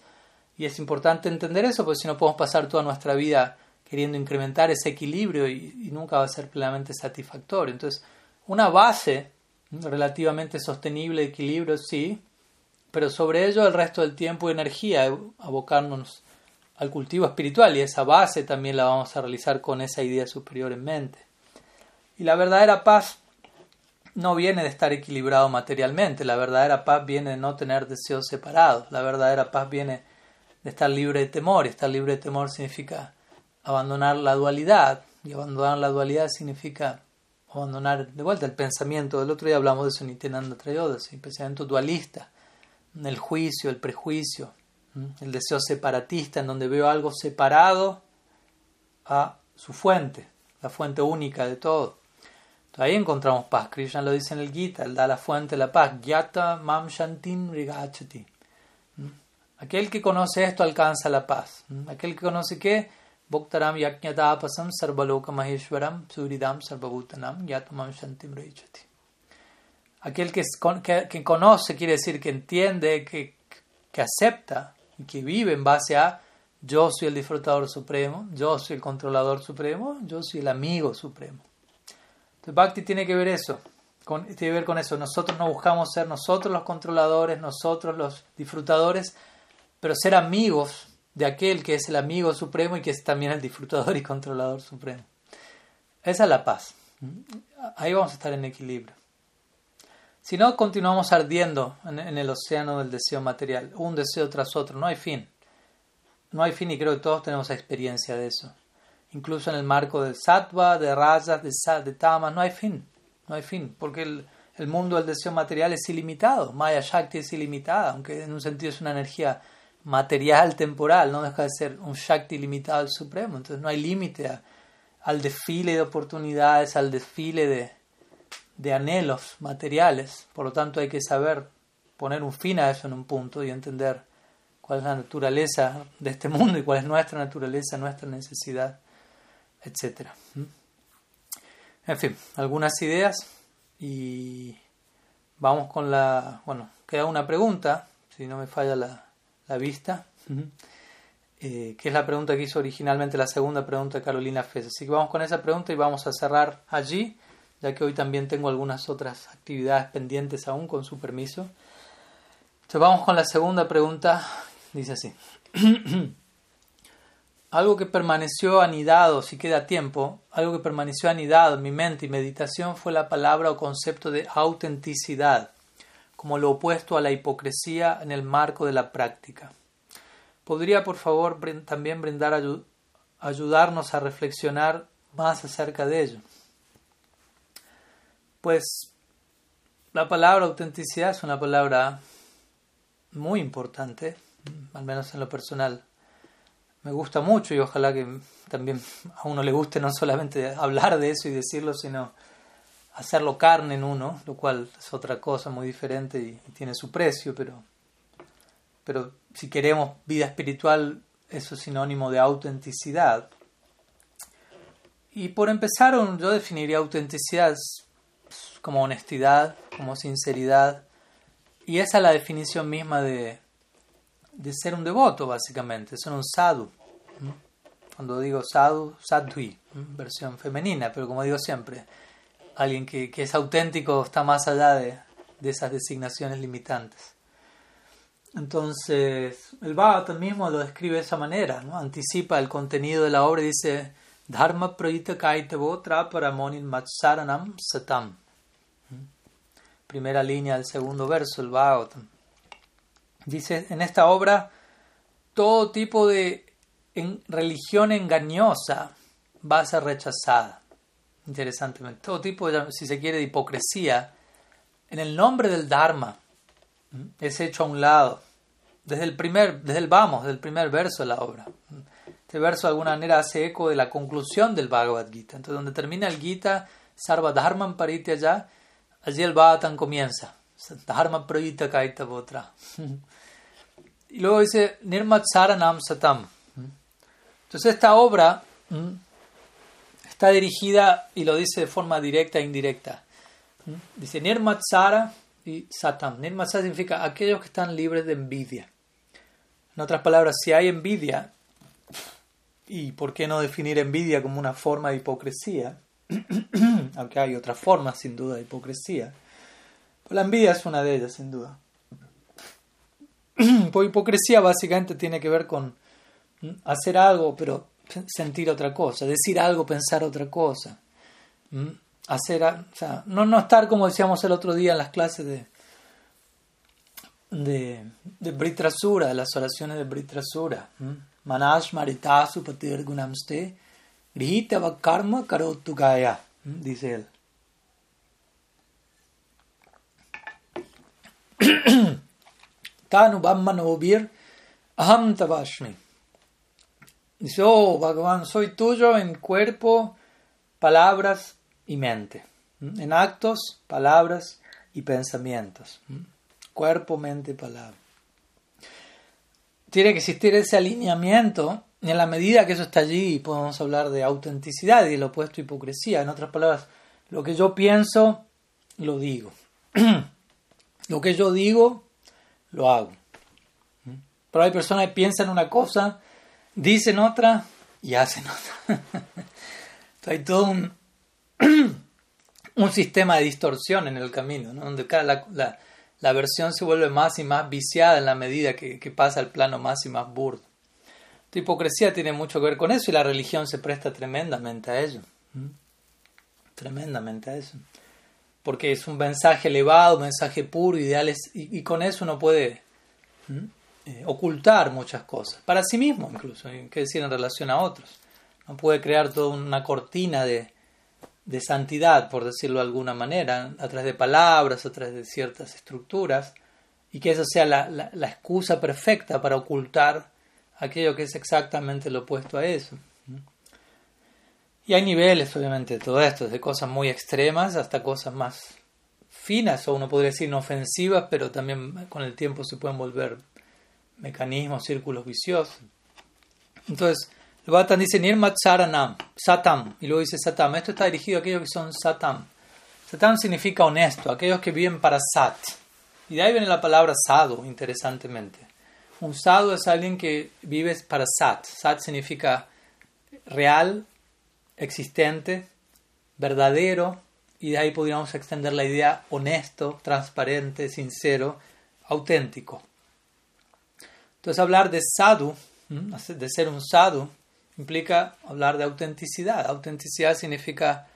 Y es importante entender eso, porque si no podemos pasar toda nuestra vida queriendo incrementar ese equilibrio y, nunca va a ser plenamente satisfactorio. Entonces, una base relativamente sostenible de equilibrio, sí, pero sobre ello el resto del tiempo y energía, abocarnos al cultivo espiritual y esa base también la vamos a realizar con esa idea superior en mente. Y la verdadera paz no viene de estar equilibrado materialmente, la verdadera paz viene de no tener deseos separados, la verdadera paz viene de estar libre de temor, y estar libre de temor significa abandonar la dualidad, y abandonar la dualidad significa abandonar de vuelta el pensamiento, el otro día hablamos de eso en Nityananda Trayodas, el pensamiento dualista, el juicio, el prejuicio, el deseo separatista, en donde veo algo separado a su fuente, la fuente única de todo. Ahí encontramos paz. Krishna lo dice en el Gita, él da la fuente de la paz. Gyata mam shantin rigachati. ¿Mm? Aquel que conoce esto alcanza la paz. ¿Mm? Aquel que conoce qué? Bhoktaram yaknyatapasam sarvaloka maheshwaram suridam sarvabhutanam mam shantim rigachati. Aquel que, que, conoce quiere decir que entiende, que, que acepta y que vive en base a yo soy el disfrutador supremo, yo soy el controlador supremo, yo soy el amigo supremo. Entonces, Bhakti tiene que ver eso, con, tiene que ver con eso. Nosotros no buscamos ser nosotros los controladores, nosotros los disfrutadores, pero ser amigos de aquel que es el amigo supremo y que es también el disfrutador y controlador supremo. Esa es la paz. Ahí vamos a estar en equilibrio. Si no, continuamos ardiendo en, en, el océano del deseo material, un deseo tras otro, no hay fin. No hay fin y creo que todos tenemos experiencia de eso incluso en el marco del sattva, de rajas, de, de tamas, no hay fin, no hay fin, porque el, mundo del deseo material es ilimitado, Maya Shakti es ilimitada, aunque en un sentido es una energía material, temporal, no deja de ser un Shakti ilimitado al Supremo, entonces no hay límite al desfile de oportunidades, al desfile de, de anhelos materiales, por lo tanto hay que saber poner un fin a eso en un punto y entender cuál es la naturaleza de este mundo y cuál es nuestra naturaleza, nuestra necesidad etc. En fin, algunas ideas y vamos con la... Bueno, queda una pregunta, si no me falla la, la vista, eh, que es la pregunta que hizo originalmente la segunda pregunta de Carolina Fez. Así que vamos con esa pregunta y vamos a cerrar allí ya que hoy también tengo algunas otras actividades pendientes aún con su permiso. Entonces vamos con la segunda pregunta. Dice así. *clears throat* algo que permaneció anidado, si queda tiempo, algo que permaneció anidado en mi mente y meditación fue la palabra o concepto de autenticidad, como lo opuesto a la hipocresía en el marco de la práctica. ¿Podría, por favor, también brindar ayudarnos a reflexionar más acerca de ello? Pues la palabra autenticidad es una palabra muy importante, al menos en lo personal. Me gusta mucho y ojalá que también a uno le guste no solamente hablar de eso y decirlo, sino hacerlo carne en uno, lo cual es otra cosa muy diferente y, tiene su precio, pero, pero si queremos vida espiritual, eso es sinónimo de autenticidad. Y por empezar, yo definiría autenticidad como honestidad, como sinceridad. Y esa es la definición misma de, de ser un devoto, básicamente, ser un sadhu. Cuando digo sadhu, sadhui, versión femenina, pero como digo siempre, alguien que, que es auténtico está más allá de, de, esas designaciones limitantes. Entonces, el Bhagavatam mismo lo describe de esa manera, ¿no? anticipa el contenido de la obra y dice, Dharma prayita kaitavo traparamonin matsaranam satam primera línea del segundo verso, el Bhagavatam. Dice, en esta obra, todo tipo de religión engañosa va a ser rechazada. Interesantemente, todo tipo, si se quiere, de hipocresía, en el nombre del Dharma, es hecho a un lado. Desde el primer, desde el vamos, del primer verso de la obra. Este verso de alguna manera hace eco de la conclusión del Bhagavad Gita. Entonces, donde termina el Gita, Sarva Dharman allá, Allí el Bhattan comienza. Prayita Kaita Botra. *laughs* Y luego dice Nirmatsaranam Satam. Entonces esta obra está dirigida, y lo dice de forma directa e indirecta. Dice Nirmatsara y Satam. Nirmatsara significa aquellos que están libres de envidia. En otras palabras, si hay envidia, y por qué no definir envidia como una forma de hipocresía, *clears throat* aunque hay otras formas sin duda de hipocresía. La envidia es una de ellas, sin duda. *clears throat* Pues hipocresía básicamente tiene que ver con hacer algo, pero sentir otra cosa, decir algo, pensar otra cosa. Hacer, o sea, no, no estar como decíamos el otro día en las clases de, de, de las oraciones de Britrasura. Manash Maritasu Patir Gunamste Grihitava karma karotu gaya, dice él. *clears throat* Tanu Bhammanovir Aham Tabashmi. Dice, oh Bhagavan, soy tuyo en cuerpo, palabras y mente. En actos, palabras y pensamientos. Cuerpo, mente, palabra. Tiene que existir ese alineamiento en la medida que eso está allí, podemos hablar de autenticidad y el opuesto hipocresía. En otras palabras, lo que yo pienso, lo digo. *clears throat* lo que yo digo, lo hago. Pero hay personas que piensan una cosa, dicen otra y hacen otra. *laughs* hay todo *clears throat* un, sistema de distorsión en el camino, donde cada la, la, versión se vuelve más y más viciada en la medida que, pasa al plano más y más burdo. La hipocresía tiene mucho que ver con eso y la religión se presta tremendamente a ello. Tremendamente a eso. Porque es un mensaje elevado, un mensaje puro, ideales, y, con eso uno puede eh, ocultar muchas cosas, para sí mismo incluso, qué decir en relación a otros. No puede crear toda una cortina de, de santidad, por decirlo de alguna manera, a través de palabras, a través de ciertas estructuras, y que eso sea la, la, la excusa perfecta para ocultar aquello que es exactamente lo opuesto a eso. Y hay niveles, obviamente, de todo esto, desde cosas muy extremas hasta cosas más finas, o uno podría decir inofensivas, pero también con el tiempo se pueden volver mecanismos, círculos viciosos. Entonces, el Bhattan dice Nirmat Saranam, Satam, y luego dice Satam. Esto está dirigido a aquellos que son Satam. Satam significa honesto, aquellos que viven para Sat. Y de ahí viene la palabra Sado, interesantemente. Un sadhu es alguien que vive para sat. Sat significa real, existente, verdadero, y de ahí podríamos extender la idea honesto, transparente, sincero, auténtico. Entonces hablar de sadhu, de ser un sadhu, implica hablar de autenticidad. Autenticidad significa,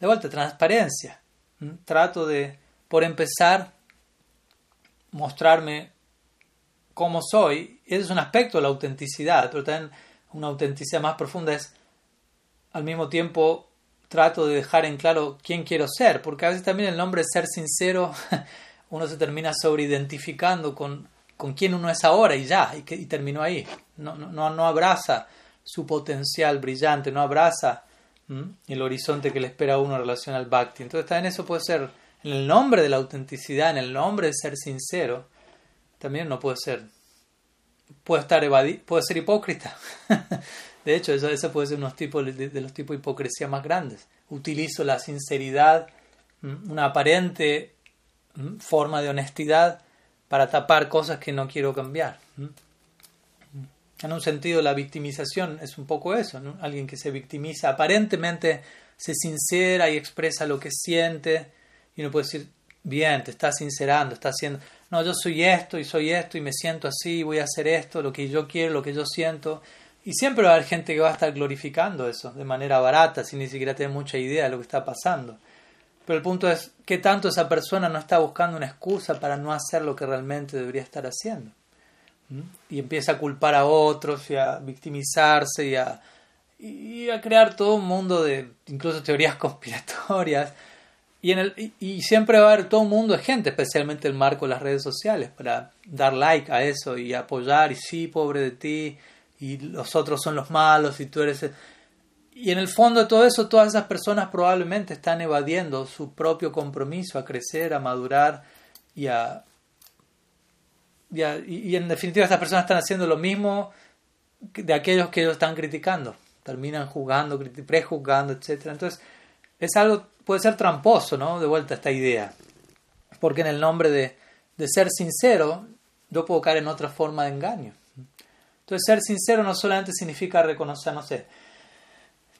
de vuelta, transparencia. Trato de, por empezar, mostrarme cómo soy. Ese es un aspecto de la autenticidad, pero también una autenticidad más profunda es, al mismo tiempo, trato de dejar en claro quién quiero ser, porque a veces también el nombre ser sincero, *laughs* uno se termina sobreidentificando con, con quién uno es ahora y ya, y, que, y terminó ahí. No, no, no abraza su potencial brillante, no abraza el horizonte que le espera a uno en relación al bhakti. Entonces también eso puede ser, en el nombre de la autenticidad, en el nombre de ser sincero, también no puede ser, puede estar puede ser hipócrita. *laughs* De hecho, eso, puede ser unos tipos de, los tipos de hipocresía más grandes. Utilizo la sinceridad, una aparente forma de honestidad para tapar cosas que no quiero cambiar. En un sentido, la victimización es un poco eso, Alguien que se victimiza, aparentemente se sincera y expresa lo que siente, y uno puede decir, bien, te está sincerando, está haciendo, no, yo soy esto y soy esto y me siento así, voy a hacer esto, lo que yo quiero, lo que yo siento, y siempre va a haber gente que va a estar glorificando eso de manera barata, sin ni siquiera tener mucha idea de lo que está pasando. Pero el punto es, ¿qué tanto esa persona no está buscando una excusa para no hacer lo que realmente debería estar haciendo? ¿Mm? Y empieza a culpar a otros y a victimizarse y a, y a crear todo un mundo de incluso teorías *laughs* conspiratorias. Y, en el, y, siempre va a haber todo un mundo de gente, especialmente el marco de las redes sociales, para dar like a eso y apoyar y sí, pobre de ti, y los otros son los malos y tú eres... Y en el fondo de todo eso, todas esas personas probablemente están evadiendo su propio compromiso a crecer, a madurar y a... Y, en definitiva estas personas están haciendo lo mismo de aquellos que ellos están criticando. Terminan juzgando, prejuzgando, etc. Entonces, es algo, puede ser tramposo, ¿no? De vuelta a esta idea. Porque en el nombre de, de ser sincero, yo puedo caer en otra forma de engaño. Entonces, ser sincero no solamente significa reconocer, no sé,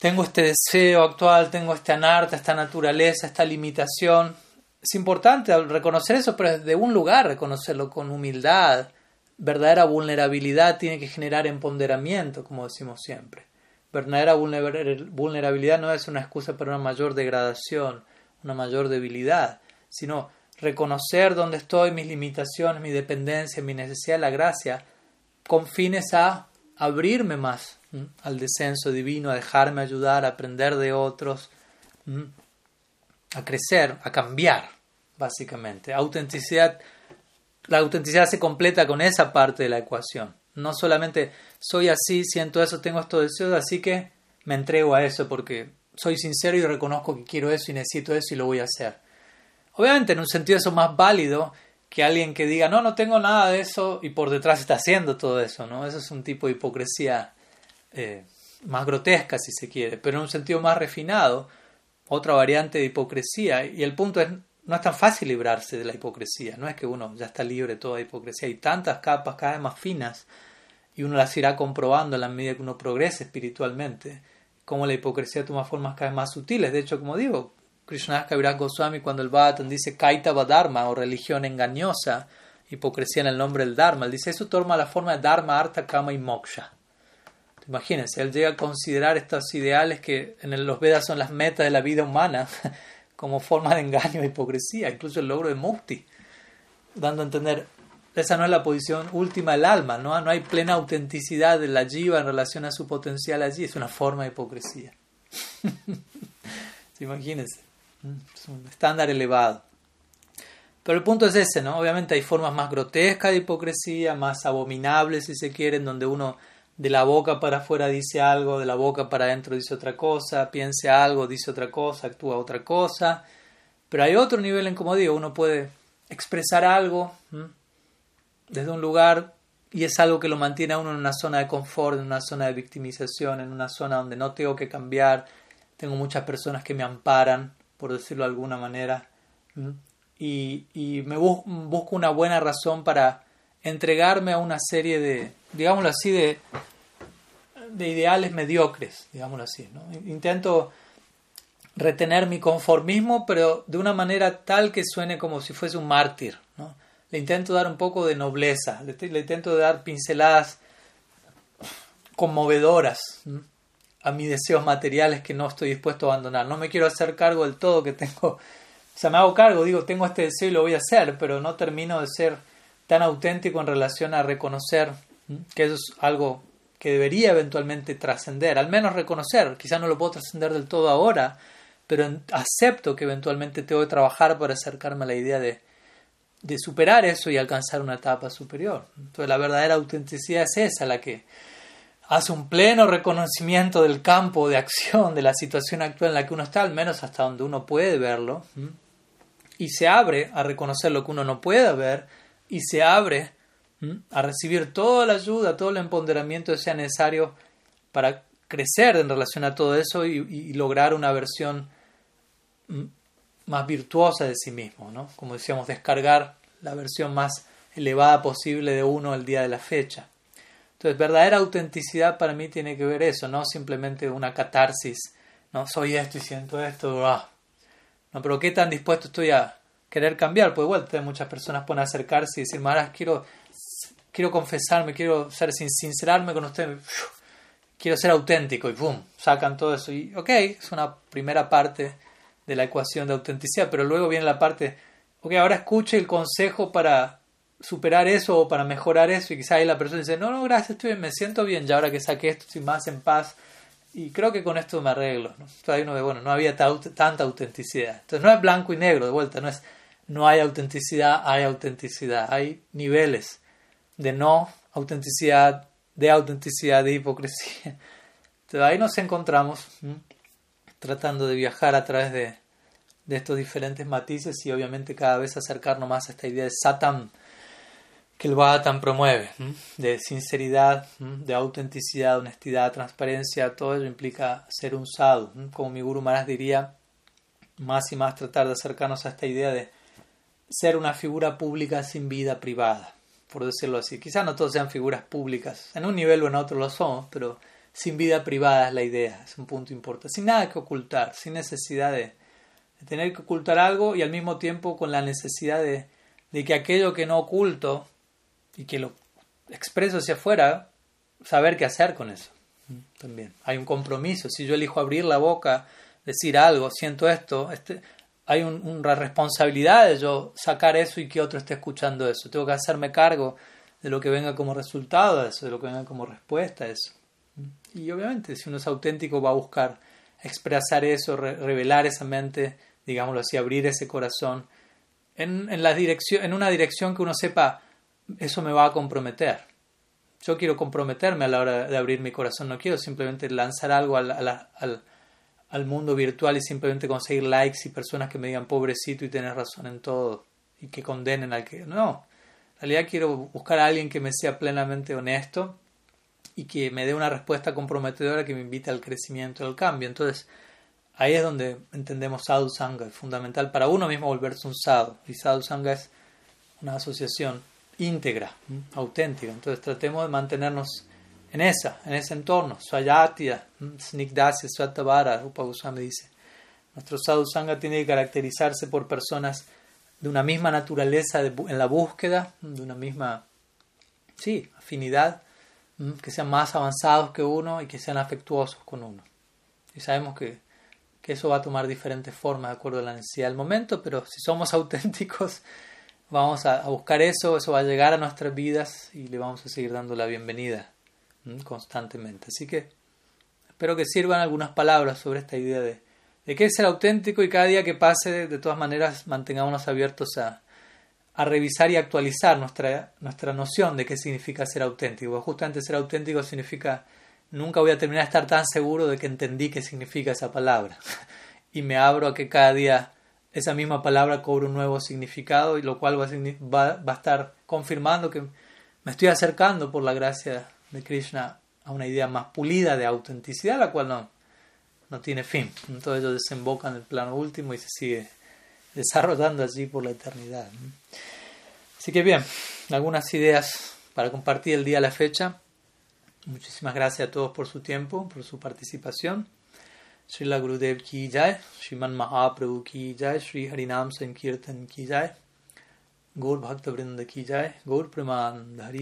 tengo este deseo actual, tengo este anarta, esta naturaleza, esta limitación. Es importante reconocer eso, pero desde un lugar reconocerlo con humildad. Verdadera vulnerabilidad tiene que generar empoderamiento, como decimos siempre. Verdadera vulnerabilidad no es una excusa para una mayor degradación, una mayor debilidad, sino reconocer dónde estoy, mis limitaciones, mi dependencia, mi necesidad de la gracia, con fines a abrirme más al descenso divino, a dejarme ayudar, a aprender de otros, a crecer, a cambiar, básicamente. Autenticidad, la autenticidad se completa con esa parte de la ecuación. No solamente soy así, siento eso, tengo estos deseos, así que me entrego a eso porque soy sincero y reconozco que quiero eso y necesito eso y lo voy a hacer. Obviamente, en un sentido eso más válido que alguien que diga, no, no tengo nada de eso y por detrás está haciendo todo eso, ¿no? Eso es un tipo de hipocresía eh, más grotesca, si se quiere, pero en un sentido más refinado, otra variante de hipocresía. Y el punto es, no es tan fácil librarse de la hipocresía, no es que uno ya está libre de toda hipocresía, hay tantas capas cada vez más finas y uno las irá comprobando en la medida que uno progrese espiritualmente, como la hipocresía toma formas cada vez más sutiles. De hecho, como digo, Krishna Kaviraj Goswami cuando el Bhattan dice Kaitava Dharma o religión engañosa, hipocresía en el nombre del Dharma, él dice eso toma la forma de Dharma, Artha, Kama y Moksha. Imagínense, él llega a considerar estos ideales que en los Vedas son las metas de la vida humana *laughs* como forma de engaño e hipocresía, incluso el logro de mukti, dando a entender esa no es la posición última del alma, ¿no? no hay plena autenticidad de la jiva en relación a su potencial allí, es una forma de hipocresía. *laughs* Imagínense. Es un estándar elevado. Pero el punto es ese, ¿no? Obviamente hay formas más grotescas de hipocresía, más abominables si se quieren, donde uno de la boca para afuera dice algo, de la boca para adentro dice otra cosa, piense algo, dice otra cosa, actúa otra cosa. Pero hay otro nivel en, como digo, uno puede expresar algo desde un lugar y es algo que lo mantiene a uno en una zona de confort, en una zona de victimización, en una zona donde no tengo que cambiar, tengo muchas personas que me amparan, por decirlo de alguna manera, y, y me busco una buena razón para entregarme a una serie de, digámoslo así, de, de ideales mediocres, digámoslo así. ¿no? Intento retener mi conformismo, pero de una manera tal que suene como si fuese un mártir. ¿no? Le intento dar un poco de nobleza, le, le intento dar pinceladas conmovedoras a mis deseos materiales que no estoy dispuesto a abandonar. No me quiero hacer cargo del todo que tengo. *laughs* O sea, me hago cargo, digo, tengo este deseo y lo voy a hacer, pero no termino de ser tan auténtico en relación a reconocer que eso es algo que debería eventualmente trascender, al menos reconocer, quizás no lo puedo trascender del todo ahora, pero acepto que eventualmente tengo que trabajar para acercarme a la idea de, de superar eso y alcanzar una etapa superior. Entonces la verdadera autenticidad es esa, la que hace un pleno reconocimiento del campo de acción, de la situación actual en la que uno está, al menos hasta donde uno puede verlo, y se abre a reconocer lo que uno no puede ver, y se abre a recibir toda la ayuda, todo el empoderamiento que sea necesario para crecer en relación a todo eso y, lograr una versión más virtuosa de sí mismo, ¿no? Como decíamos, descargar la versión más elevada posible de uno el día de la fecha. Entonces, verdadera autenticidad para mí tiene que ver eso, no simplemente una catarsis, no soy esto y siento esto, ah. no, pero qué tan dispuesto estoy a querer cambiar, pues igual muchas personas pueden acercarse y decir, Maras, quiero, quiero confesarme, quiero ser sincerarme con usted, quiero ser auténtico y ¡pum! sacan todo eso y ok, es una primera parte de la ecuación de autenticidad, pero luego viene la parte, ok, ahora escuche el consejo para superar eso o para mejorar eso y quizá ahí la persona dice, no, no, gracias, estoy bien, me siento bien, ya ahora que saqué esto estoy más en paz y creo que con esto me arreglo. ¿no? Uno bueno, no había tanta autenticidad. Entonces no es blanco y negro, de vuelta, no es no hay autenticidad, hay autenticidad, hay niveles de no autenticidad, de autenticidad, de hipocresía. Entonces ahí nos encontramos tratando de viajar a través de, de estos diferentes matices y obviamente cada vez acercarnos más a esta idea de Satan que el Bhagavatam promueve, de sinceridad, de autenticidad, honestidad, transparencia, todo ello implica ser un sadhu. Como mi Guru Maharaj diría, más y más tratar de acercarnos a esta idea de ser una figura pública sin vida privada, por decirlo así. Quizás no todos sean figuras públicas, en un nivel o en otro lo somos, pero sin vida privada es la idea, es un punto importante, sin nada que ocultar, sin necesidad de, tener que ocultar algo y al mismo tiempo con la necesidad de que aquello que no oculto y que lo expreso hacia afuera, saber qué hacer con eso. También hay un compromiso. Si yo elijo abrir la boca, decir algo, siento esto, este, hay una responsabilidad de yo sacar eso y que otro esté escuchando eso. Tengo que hacerme cargo de lo que venga como resultado de eso, de lo que venga como respuesta a eso. Y obviamente, si uno es auténtico, va a buscar expresar eso, revelar esa mente, digámoslo así, abrir ese corazón en, en, la dirección, en una dirección que uno sepa eso me va a comprometer. Yo quiero comprometerme a la hora de abrir mi corazón, no quiero simplemente lanzar algo al, al, al, mundo virtual y simplemente conseguir likes y personas que me digan pobrecito y tienes razón en todo y que condenen al que... No, en realidad quiero buscar a alguien que me sea plenamente honesto y que me dé una respuesta comprometedora que me invite al crecimiento, al cambio. Entonces, ahí es donde entendemos sadhu sangha, es fundamental para uno mismo volverse un sadhu. Y sadhu sangha es una asociación íntegra, auténtica. Entonces tratemos de mantenernos en esa, en ese entorno. Swayatya, Snigdasya, Swatavara, Upa Goswami dice. Nuestro sadhu sangha tiene que caracterizarse por personas de una misma naturaleza en la búsqueda, de una misma, sí, afinidad, que sean más avanzados que uno y que sean afectuosos con uno. Y sabemos que, que eso va a tomar diferentes formas de acuerdo a la necesidad del momento, pero si somos *laughs* auténticos, vamos a, buscar eso, eso va a llegar a nuestras vidas y le vamos a seguir dando la bienvenida constantemente. Así que espero que sirvan algunas palabras sobre esta idea de, de qué es ser auténtico y cada día que pase, de todas maneras, mantengámonos abiertos a, a revisar y actualizar nuestra, nuestra noción de qué significa ser auténtico. Justamente ser auténtico significa nunca voy a terminar de estar tan seguro de que entendí qué significa esa palabra. *laughs* y me abro a que cada día esa misma palabra cobra un nuevo significado y lo cual va a, estar confirmando que me estoy acercando por la gracia de Krishna a una idea más pulida de autenticidad, la cual no, no tiene fin. Entonces ello desemboca en el plano último y se sigue *laughs* desarrollando allí por la eternidad. Así que bien, algunas ideas para compartir el día a la fecha. Muchísimas gracias a todos por su tiempo, por su participación. Srila गुरुदेव की जाय श्रीमन महाप्रभु की जाय श्री हरिनाम संकीर्तन की जाय गौर भक्त वृंद की जाय गौर प्रमाण हरि